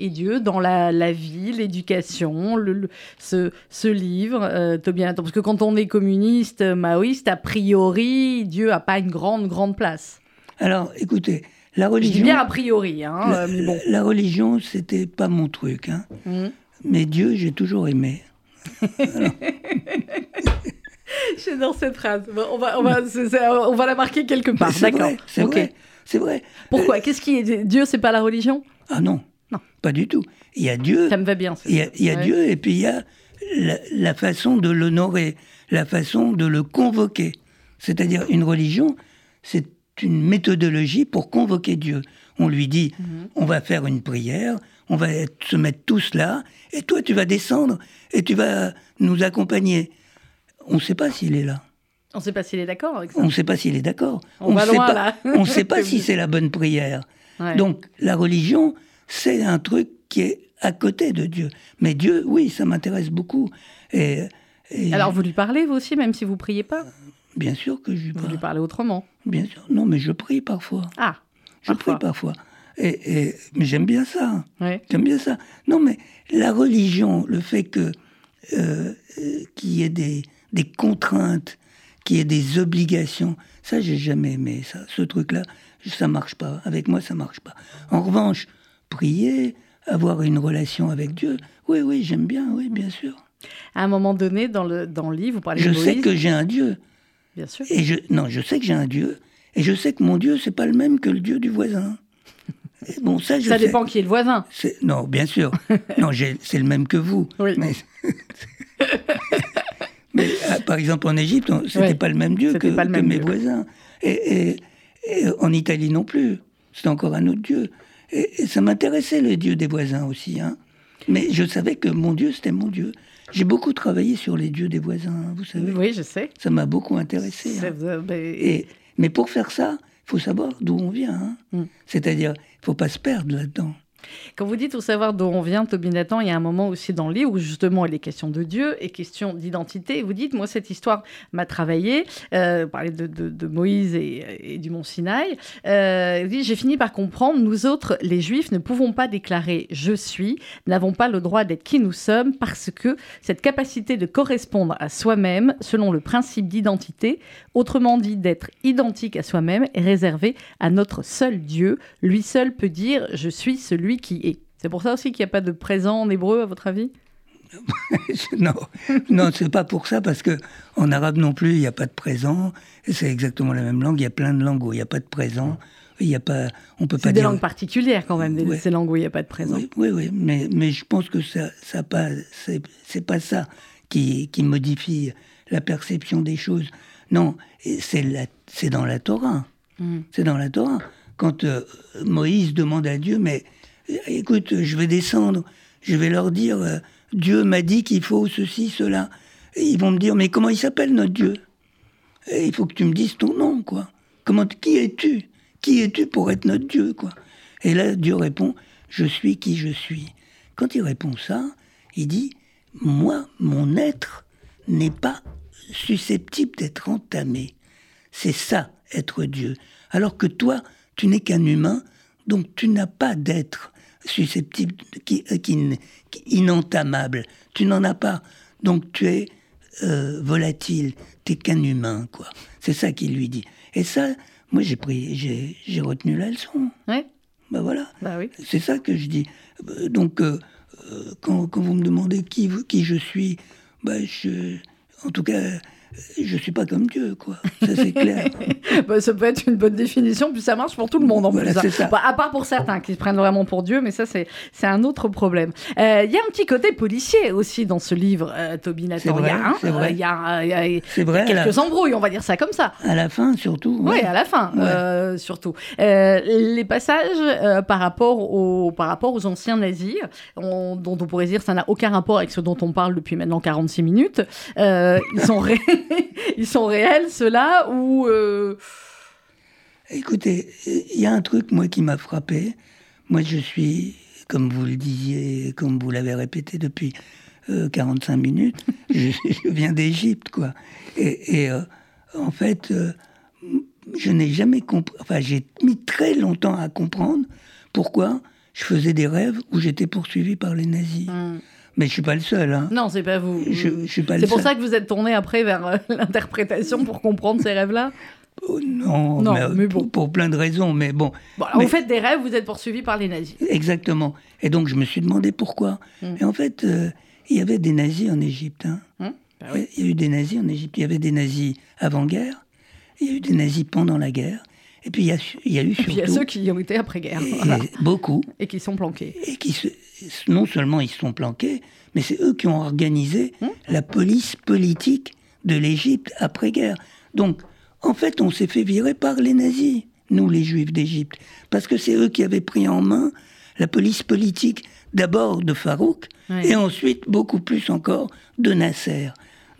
Et Dieu dans la, la vie, l'éducation, le, le- ce, ce livre, euh, Toby Nathan? Parce que quand on est communiste, euh, maoïste, a priori, Dieu n'a pas une grande, grande place. Alors, écoutez, la Je religion. dis bien a priori, hein, la, mais bon. la- religion, c'était pas mon truc. hein. Mhm. Mais Dieu, j'ai toujours aimé. J'adore cette phrase. On va, on va, on va la marquer quelque part. C'est D'accord. vrai, c'est vrai. C'est vrai. Pourquoi? Qu'est-ce qui est Dieu C'est pas la religion? Ah non, Non. pas du tout. Il y a Dieu, Ça me va bien. il y a, il y a Ouais. Dieu, et puis il y a la, la façon de l'honorer, la façon de le convoquer. C'est-à-dire une religion, c'est une méthodologie pour convoquer Dieu. On lui dit, Mhm. on va faire une prière, on va se mettre tous là, et toi tu vas descendre et tu vas nous accompagner. On ne sait pas s'il est là. On ne sait pas s'il est d'accord avec ça. On ne sait pas s'il est d'accord. On va sait ne sait pas si c'est la bonne prière. Ouais. Donc la religion, c'est un truc qui est à côté de Dieu. Mais Dieu, oui, ça m'intéresse beaucoup. Et, et Alors vous lui parlez vous aussi, même si vous priez pas bien sûr que je lui Vous parle. lui parlez autrement. Bien sûr. Non, mais je prie parfois. Ah. Je Parfois. prie parfois. Et, et- mais j'aime bien ça. Ouais. J'aime bien ça. Non, mais la religion, le fait que euh, qu'il y ait des, des contraintes, qu'il y ait des obligations, ça, j'ai jamais aimé ça. Ce truc-là, ça marche pas. Avec moi, ça marche pas. En revanche, prier, avoir une relation avec Dieu, oui, oui, j'aime bien, oui, bien sûr. À un moment donné, dans le, dans le livre, vous parlez Je de sais Moïse. que j'ai un Dieu. Bien sûr. Et je, non, je sais que j'ai un Dieu. Et je sais que mon Dieu, c'est pas le même que le Dieu du voisin. Bon, ça, je Ça sais. dépend qui est le voisin. Non, bien sûr. non, c'est le même que vous. Oui. Mais, mais, ah, par exemple, en Égypte, on- c'était Ouais. pas le même Dieu que, C'était pas le que même mes Dieu. voisins. Et, et- et en Italie non plus. C'était encore un autre Dieu. Et, et ça m'intéressait, le Dieu des voisins aussi. hein. Mais je savais que mon Dieu, c'était mon Dieu. J'ai beaucoup travaillé sur les dieux des voisins, hein, vous savez. Oui, je sais. Ça m'a beaucoup intéressé. hein. C'est- euh, ben, Et, mais pour faire ça, il faut savoir d'où on vient. hein. Mm. C'est-à-dire, il faut pas se perdre là-dedans. Quand vous dites tout savoir d'où on vient, Toby Nathan, il y a un moment aussi dans le livre où justement il est question de Dieu et question d'identité. Vous dites, moi cette histoire m'a travaillé, euh, vous parlez de, Moïse et, du mont Sinaï. Euh, j'ai fini par comprendre, nous autres, les Juifs, ne pouvons pas déclarer je suis, n'avons pas le droit d'être qui nous sommes parce que cette capacité de correspondre à soi-même selon le principe d'identité, autrement dit d'être identique à soi-même, est réservée à notre seul Dieu. Lui seul peut dire je suis celui qui est. C'est pour ça aussi qu'il n'y a pas de présent en hébreu, à votre avis? Non, non, c'est pas pour ça, parce que en arabe non plus, il n'y a pas de présent. C'est exactement la même langue. Il y a plein de langues où il n'y a pas de présent. Il y a pas, on peut pas C'est des dire. langues particulières quand même, Ouais. ces langues où il n'y a pas de présent. Oui, oui, oui, mais, mais je pense que ça, ça pas, c'est, pas ça qui, qui modifie la perception des choses. Non, c'est, dans la Torah. Mm. C'est dans la Torah. Quand euh, Moïse demande à Dieu, mais écoute, je vais descendre, je vais leur dire, euh, Dieu m'a dit qu'il faut ceci, cela. Et ils vont me dire, mais comment il s'appelle notre Dieu? Et Il faut que tu me dises ton nom, quoi. Comment, qui es-tu? Qui es-tu pour être notre Dieu, quoi? Et là, Dieu répond, je suis qui je suis. Quand il répond ça, il dit, moi, mon être n'est pas susceptible d'être entamé. C'est ça, être Dieu. Alors que toi, tu n'es qu'un humain, donc tu n'as pas d'être susceptible, qui, euh, qui inentamable. Tu n'en as pas. Donc tu es euh, volatile, tu n'es qu'un humain, quoi. C'est ça qu'il lui dit. Et ça, moi j'ai pris, j'ai j'ai retenu la leçon. Ouais, Ben voilà. bah oui. C'est ça que je dis. Euh, Donc, euh, quand, quand vous me demandez qui, qui je suis, ben je, en tout cas, je suis pas comme Dieu, quoi. Ça, c'est clair. Bah, ça peut être une bonne définition, puis ça marche pour tout le monde en Voilà, plus. hein. ça. Bah, à part pour certains qui se prennent vraiment pour Dieu, mais ça c'est c'est un autre problème. Euh, Il y a un petit côté policier aussi dans ce livre, euh, Toby Nathan. C'est vrai, Il y a, hein, euh, y a, il y a- il y a C'est vrai, à la, quelques embrouilles, on va dire ça comme ça. à la fin, surtout. Oui, à la fin, Ouais. euh, surtout. Les passages par, rapport aux, par rapport aux anciens nazis, on- dont on pourrait dire ça n'a aucun rapport avec ce dont on parle depuis maintenant 46 minutes, ils, sont ré- ils sont réels, ceux-là, ou... euh, Écoutez, il y a un truc, moi, qui m'a frappé. Moi, je suis, comme vous le disiez, comme vous l'avez répété depuis euh, 45 minutes, je, je viens d'Égypte, quoi. Et, et, euh, en fait, euh, je n'ai jamais compris. Enfin, j'ai mis très longtemps à comprendre pourquoi je faisais des rêves où j'étais poursuivi par les nazis. hmm. Mais je suis pas le seul, hein. Non, c'est pas vous. Je, je suis pas le C'est pour ça que vous êtes tourné après vers euh, l'interprétation pour comprendre ces rêves-là? Oh, non, Non, mais, euh, mais bon. pour plein de raisons, mais bon. bon, alors, Mais- Vous faites des rêves, vous êtes poursuivi par les nazis. Exactement. Et donc je me suis demandé pourquoi. Mm. Et en fait, euh, il y avait des nazis en Égypte. hein. Hum Bah oui. Il y a eu des nazis en Égypte. Il y avait des nazis avant-guerre. Il y a eu des nazis pendant la guerre. Et puis il y a, y eu Et puis il y a surtout ceux qui ont été après-guerre, voilà. beaucoup et qui sont planqués. et qui se- non seulement ils se sont planqués, mais c'est eux qui ont organisé Hum la police politique de l'Égypte après-guerre. Donc, en fait, on s'est fait virer par les nazis, nous les Juifs d'Égypte, parce que c'est eux qui avaient pris en main la police politique d'abord de Farouk Ouais. et ensuite beaucoup plus encore de Nasser.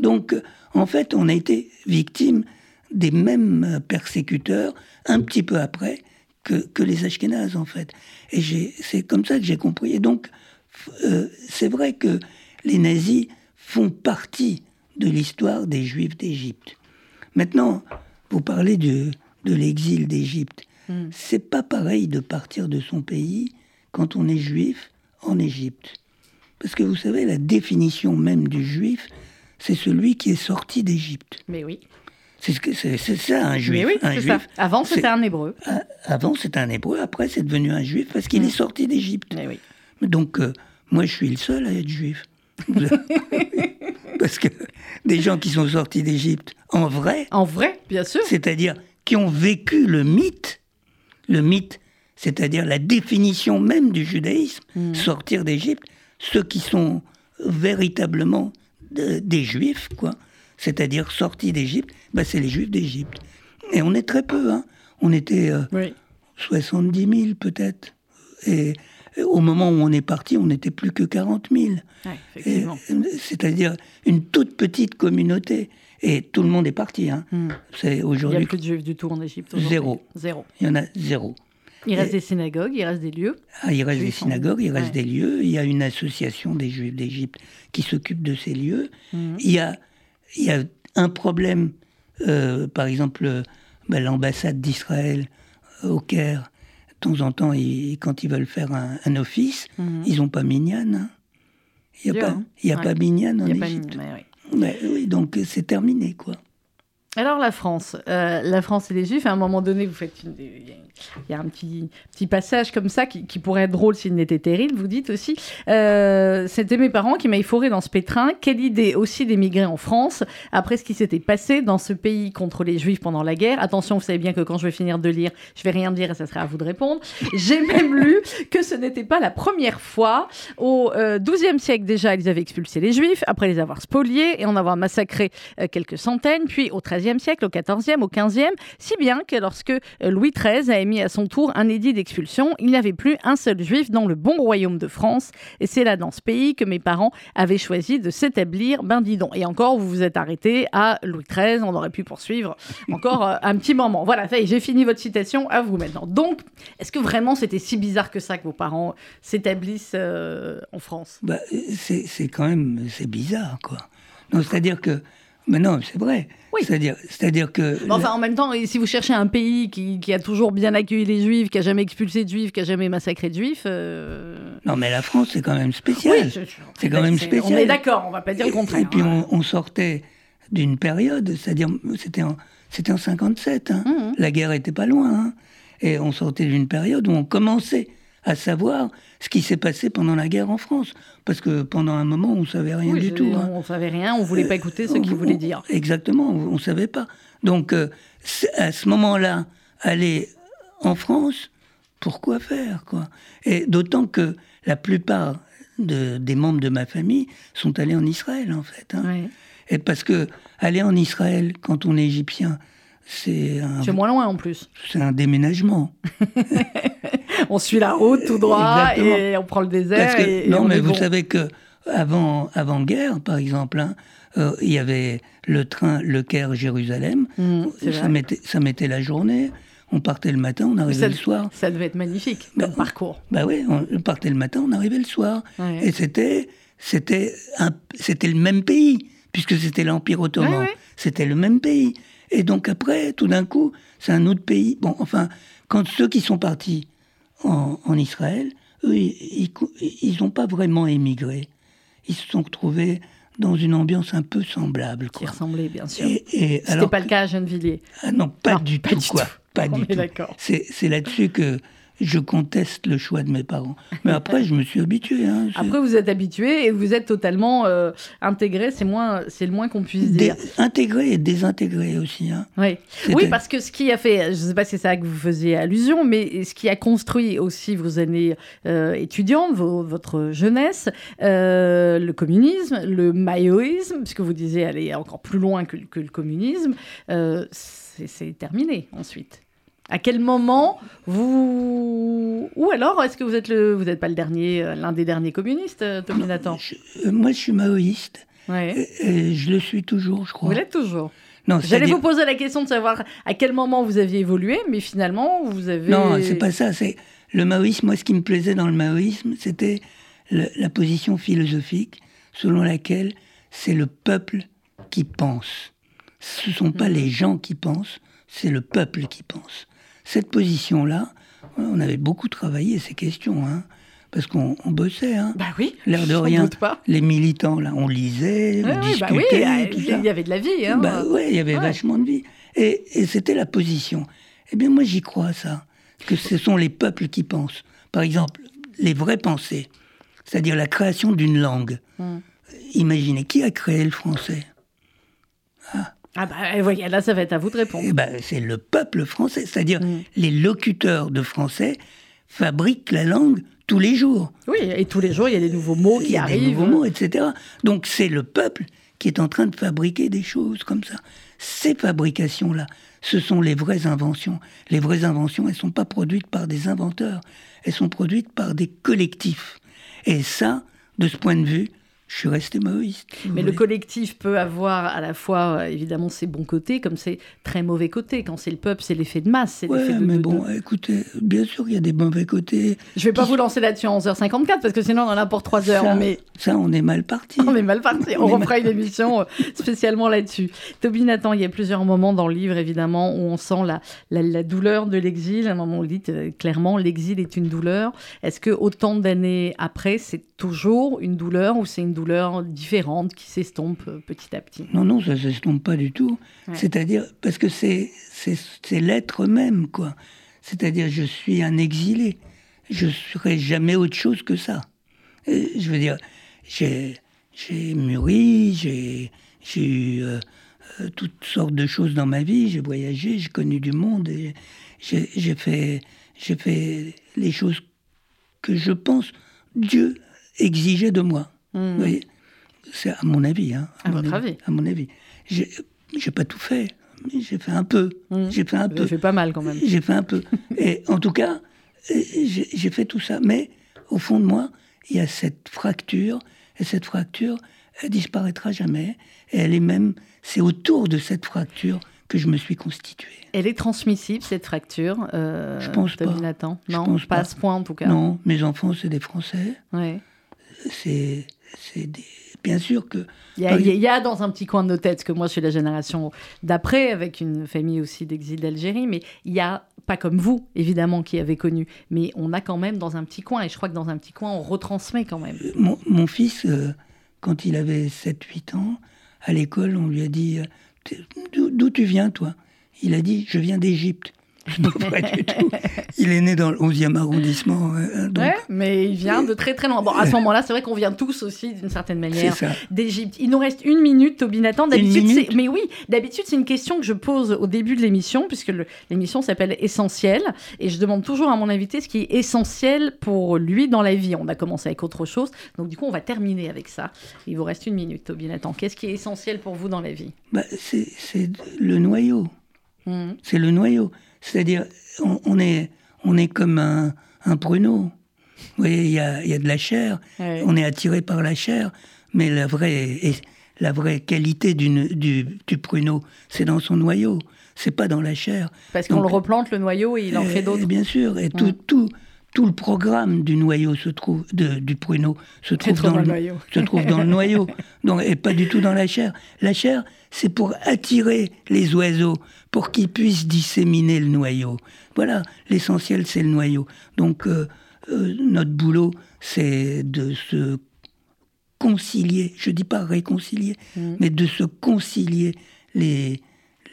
Donc, en fait, on a été victime des mêmes persécuteurs un petit peu après que, que les Ashkénazes, en fait. Et c'est comme ça que j'ai compris. Et donc, euh, c'est vrai que les nazis font partie de l'histoire des Juifs d'Égypte. Maintenant, vous parlez de, de l'exil d'Égypte. Mm. C'est pas pareil de partir de son pays quand on est juif en Égypte. Parce que vous savez, la définition même du juif, c'est celui qui est sorti d'Égypte. Mais oui. C'est ça un juif. Mais oui, un ça. juif. Avant, c'était un hébreu. Avant, c'était un hébreu. Après, c'est devenu un juif parce qu'il Mm. est sorti d'Égypte. Oui. Donc, euh, moi, je suis le seul à être juif. Parce que des gens qui sont sortis d'Égypte, en vrai, En vrai, bien sûr. c'est-à-dire qui ont vécu le mythe, le mythe, c'est-à-dire la définition même du judaïsme, Mm. sortir d'Égypte, ceux qui sont véritablement de- des juifs, quoi, c'est-à-dire sortis d'Égypte, bah, c'est les juifs d'Égypte. Et on est très peu, hein. on était euh, Oui. 70 000 peut-être. Et, et au moment où on est parti, on n'était plus que 40 000. Ouais, Et, effectivement. euh, C'est-à-dire une toute petite communauté. Et tout le monde est parti. Hein. Hmm. C'est Il n'y a aujourd'hui, plus de juifs du tout en Égypte. aujourd'hui. Zéro. Zéro. il y en a zéro. Il reste des synagogues, il reste des lieux. Ah, il reste des en- synagogues, il reste ouais. des lieux, il y a une association des Juifs d'Égypte qui s'occupe de ces lieux. Mhm. Il, y a, il y a un problème, euh, par exemple, euh, ben, l'ambassade d'Israël euh, au Caire, de temps en temps, ils- quand ils veulent faire un, un office, Mhm. ils n'ont pas Minyan. hein. Il n'y Dur, a, pas, hein. il y a Ouais. pas Minyan en pas Égypte. oui, donc c'est terminé, quoi. Alors la France, euh, la France et les Juifs, à un moment donné, vous faites une, il y a- un petit, passage comme ça qui, pourrait être drôle s'il n'était terrible. Vous dites aussi, euh, c'était mes parents qui m'avaient fourré dans ce pétrin. Quelle idée aussi d'émigrer en France après ce qui s'était passé dans ce pays contre les Juifs pendant la guerre. Attention, vous savez bien que quand je vais finir de lire, je vais rien dire et ça sera à vous de répondre. J'ai même lu que ce n'était pas la première fois. Au euh, XIIe siècle déjà, ils avaient expulsé les Juifs après les avoir spoliés et en avoir massacré euh, quelques centaines. Puis au XIIIe siècle, au XIVe, au XVe, si bien que lorsque euh, Louis XIII a émis à son tour un édit d'expulsion, il n'y avait plus un seul Juif dans le bon royaume de France. Et c'est là dans ce pays que mes parents avaient choisi de s'établir. Ben dis donc. Et encore, vous vous êtes arrêté à Louis XIII. On aurait pu poursuivre encore euh, un petit moment. Voilà, j'ai fini votre citation. À vous maintenant. Donc, est-ce que vraiment c'était si bizarre que ça que vos parents s'établissent euh, en France? Bah, c'est quand même c'est bizarre, quoi. C'est-à-dire que. Mais non, c'est vrai. Oui. C'est-à-dire, c'est-à-dire que. Mais Enfin, en même temps, si vous cherchez un pays qui, qui a toujours bien accueilli les juifs, qui a jamais expulsé de juifs, qui a jamais massacré de juifs. euh, Non, mais la France, c'est quand même spécial. Oui, je- C'est quand même On spécial. est d'accord, on va pas dire le contraire. Et puis hein. on, on sortait d'une période, c'est-à-dire c'était en c'était en 57. hein. Mhm. La guerre était pas loin. hein. Et on sortait d'une période où on commençait à savoir ce qui s'est passé pendant la guerre en France, parce que pendant un moment on savait rien Oui, du tout. hein. On savait rien, on voulait pas écouter ce qu'ils on- voulaient dire. Exactement, on ne savait pas. Donc, euh, à ce moment-là, aller en France, pourquoi faire quoi? Et d'autant que la plupart de- des membres de ma famille sont allés en Israël, en fait. hein. Et parce que aller en Israël, quand on est égyptien, c'est un, moins loin en plus. c'est un déménagement. On suit la route tout droit Exactement. et on prend le désert. Que, et, et non, on mais vous bon. savez que avant, avant guerre, par exemple, hein, euh, il y avait le train Le Caire-Jérusalem. Mmh, c'est ça, mettait, ça mettait la journée. On partait le matin, on arrivait ça, le soir. ça devait être magnifique comme parcours. Bah oui, on partait le matin, on arrivait le soir. Ouais. Et c'était, c'était, c'était le même pays, puisque c'était l'Empire ottoman. Ouais, ouais. C'était le même pays. Et donc après, tout d'un coup, c'est un autre pays. Bon, enfin, quand ceux qui sont partis en, en Israël, eux, ils n'ont pas vraiment émigré. Ils se sont retrouvés dans une ambiance un peu semblable. Qui Quoi. ressemblait, bien sûr. Et, et C'était alors pas que- le cas à Gennevilliers. ah non, pas Non, du pas tout, du quoi. tout. Pas On du tout. C'est c'est là-dessus que je conteste le choix de mes parents. Mais après, je me suis habitué. hein. Après, vous êtes habitué et vous êtes totalement euh, intégré. C'est moins, c'est le moins qu'on puisse Dé- dire. intégré et désintégré aussi. hein. Oui. Oui, parce que ce qui a fait, je ne sais pas si c'est ça que vous faisiez allusion, mais ce qui a construit aussi vos années euh, étudiantes, vos- votre jeunesse, euh, le communisme, le maoïsme, puisque vous disiez aller encore plus loin que, que le communisme, euh, c'est terminé ensuite. À quel moment vous... Ou alors, est-ce que vous êtes le... vous n'êtes pas le dernier, euh, l'un des derniers communistes, euh, Tommy Nathan Je- euh, moi, je suis maoïste. Ouais. Et, et je le suis toujours, je crois. Vous l'êtes toujours. Non, J'allais vous poser la question de savoir à quel moment vous aviez évolué, mais finalement, vous avez... Non, c'est pas ça. C'est le maoïsme. Moi, ce qui me plaisait dans le maoïsme, c'était la position philosophique selon laquelle c'est le peuple qui pense. Ce sont Mhm. pas les gens qui pensent, c'est le peuple qui pense. Cette position-là, on avait beaucoup travaillé ces questions, hein, parce qu'on on bossait. Hein. Bah oui, L'air de rien. doute pas. Les militants, là, on lisait, on oui, bah discutait, oui, tout il y avait de la vie. Hein. Bah ouais, il y avait Ouais. vachement de vie. Et, et c'était la position. Eh bien, moi, j'y crois, ça. Que ce sont les peuples qui pensent. Par exemple, les vraies pensées. C'est-à-dire la création d'une langue. Hmm. Imaginez, qui a créé le français? Ah bah et voyez, là, ça va être à vous de répondre. Ben, c'est le peuple français. C'est-à-dire Mm. les locuteurs de français fabrique la langue tous les jours. Oui, et tous les jours, il y a des nouveaux mots Il qui y a des arrivent. nouveaux mots, etc. Donc c'est le peuple qui est en train de fabriquer des choses comme ça. Ces fabrications-là, ce sont les vraies inventions. Les vraies inventions, elles ne sont pas produites par des inventeurs, elles sont produites par des collectifs. Et ça, de ce point de vue, je suis resté maoïste. Mais le collectif peut avoir à la fois, euh, évidemment, ses bons côtés, comme ses très mauvais côtés. Quand c'est le peuple, c'est l'effet de masse. de- mais de- bon, de- écoutez, bien sûr, il y a des mauvais côtés. Je vais pas vous lancer là-dessus en 11h54, parce que sinon, on en a pour 3 heures. ça, Mais ça, on est mal parti. On est mal parti. On On refera une émission euh, spécialement là-dessus. Toby Nathan, il y a plusieurs moments dans le livre, évidemment, où on sent la, la, la douleur de l'exil. À un moment, on dit euh, clairement, l'exil est une douleur. Est-ce que autant d'années après, c'est toujours une douleur ou c'est une douleur différente qui s'estompe euh, petit à petit Non, non, ça ne s'estompe pas du tout. Ouais. C'est-à-dire, parce que c'est, l'être même, quoi. C'est-à-dire, je suis un exilé. Je ne serai jamais autre chose que ça. Et je veux dire, j'ai, j'ai mûri, j'ai, eu euh, euh, toutes sortes de choses dans ma vie, j'ai voyagé, j'ai connu du monde, j'ai, j'ai fait, j'ai fait les choses que je pense Dieu exigeait de moi. Mhm. Vous voyez C'est à mon avis. Hein, À mon votre avis. À mon avis. J'ai j'ai pas tout fait, mais j'ai fait un peu. Mhm. J'ai fait un Ça peu. fait pas mal quand même. J'ai fait un peu. Et en tout cas, j'ai j'ai fait tout ça. Mais au fond de moi, il y a cette fracture. Et cette fracture, elle disparaîtra jamais. Et elle est même, c'est autour de cette fracture que je me suis constitué. Elle est transmissible, cette fracture euh, Je pense pas. Nathan? Je Non, pense pas à pas. ce point en tout cas. Non, mes enfants, c'est des Français. Ouais. C'est, c'est des. Bien sûr que. Il y, a, il y dans un petit coin de nos têtes, que moi je suis la génération d'après, avec une famille aussi d'exil d'Algérie, mais il y a, pas comme vous évidemment qui avez connu, mais on a quand même dans un petit coin, et je crois que dans un petit coin on retransmet quand même. Mon, mon fils, euh, quand il avait 7-8 ans, à l'école, on lui a dit euh, d'où tu viens, toi? Il a dit Je viens d'Égypte. C'est pas du tout. Il est né dans le 11e arrondissement. euh, donc, Ouais, mais il vient de très très loin. Bon, à ce moment-là, c'est vrai qu'on vient tous aussi d'une certaine manière d'Égypte. Il nous reste une minute, Toby Nathan. D'habitude, mais oui, d'habitude, c'est une question que je pose au début de l'émission, puisque l'émission s'appelle Essentiel. Et je demande toujours à mon invité ce qui est essentiel pour lui dans la vie. On a commencé avec autre chose. Donc, du coup, on va terminer avec ça. Il vous reste une minute, Toby Nathan. Qu'est-ce qui est essentiel pour vous dans la vie? Bah, c'est le noyau. Mhm. C'est le noyau. C'est-à-dire, on, on est, on est comme un, un pruneau. Vous voyez, il y a, y a de la chair, Ouais. on est attiré par la chair, mais la vraie, la vraie qualité du, du pruneau, c'est dans son noyau, c'est pas dans la chair. Parce qu'on le replante, le noyau, et il en et- fait d'autres. Bien sûr, et tout, tout, tout le programme du noyau se trouve, de- du pruneau se trouve, dans, dans le noyau. se trouve dans le noyau, donc, et pas du tout dans la chair. La chair, c'est pour attirer les oiseaux, pour qu'ils puissent disséminer le noyau. Voilà, l'essentiel, c'est le noyau. Donc, euh, euh, notre boulot, c'est de se concilier, je dis pas réconcilier, Mm. mais de se concilier les,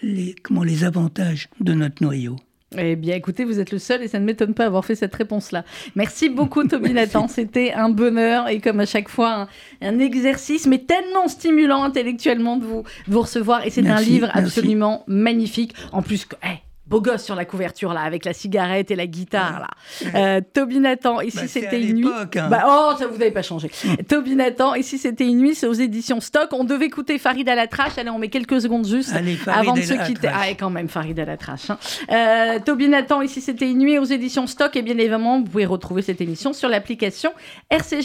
les, comment, les avantages de notre noyau. Eh bien, écoutez, vous êtes le seul et ça ne m'étonne pas d'avoir fait cette réponse-là. Merci beaucoup, Toby Nathan. C'était un bonheur et comme à chaque fois, un, un exercice, mais tellement stimulant intellectuellement de vous, de vous recevoir. Et c'est un livre merci. absolument magnifique. En plus, que- eh, beau gosse sur la couverture, là, avec la cigarette et la guitare, là. Euh, Toby Nathan, ici Bah, c'était une nuit. hein. Bah, oh, ça vous n'avez pas changé. Toby Nathan, ici c'était une nuit, c'est aux éditions Stock. On devait écouter Farid à la trache. Allez, on met quelques secondes juste Allez, avant de se quitter. Ah, et quand même, Farid à la trache. hein. Euh, Toby Nathan, ici c'était une nuit aux éditions Stock. Et bien évidemment, vous pouvez retrouver cette émission sur l'application RCG.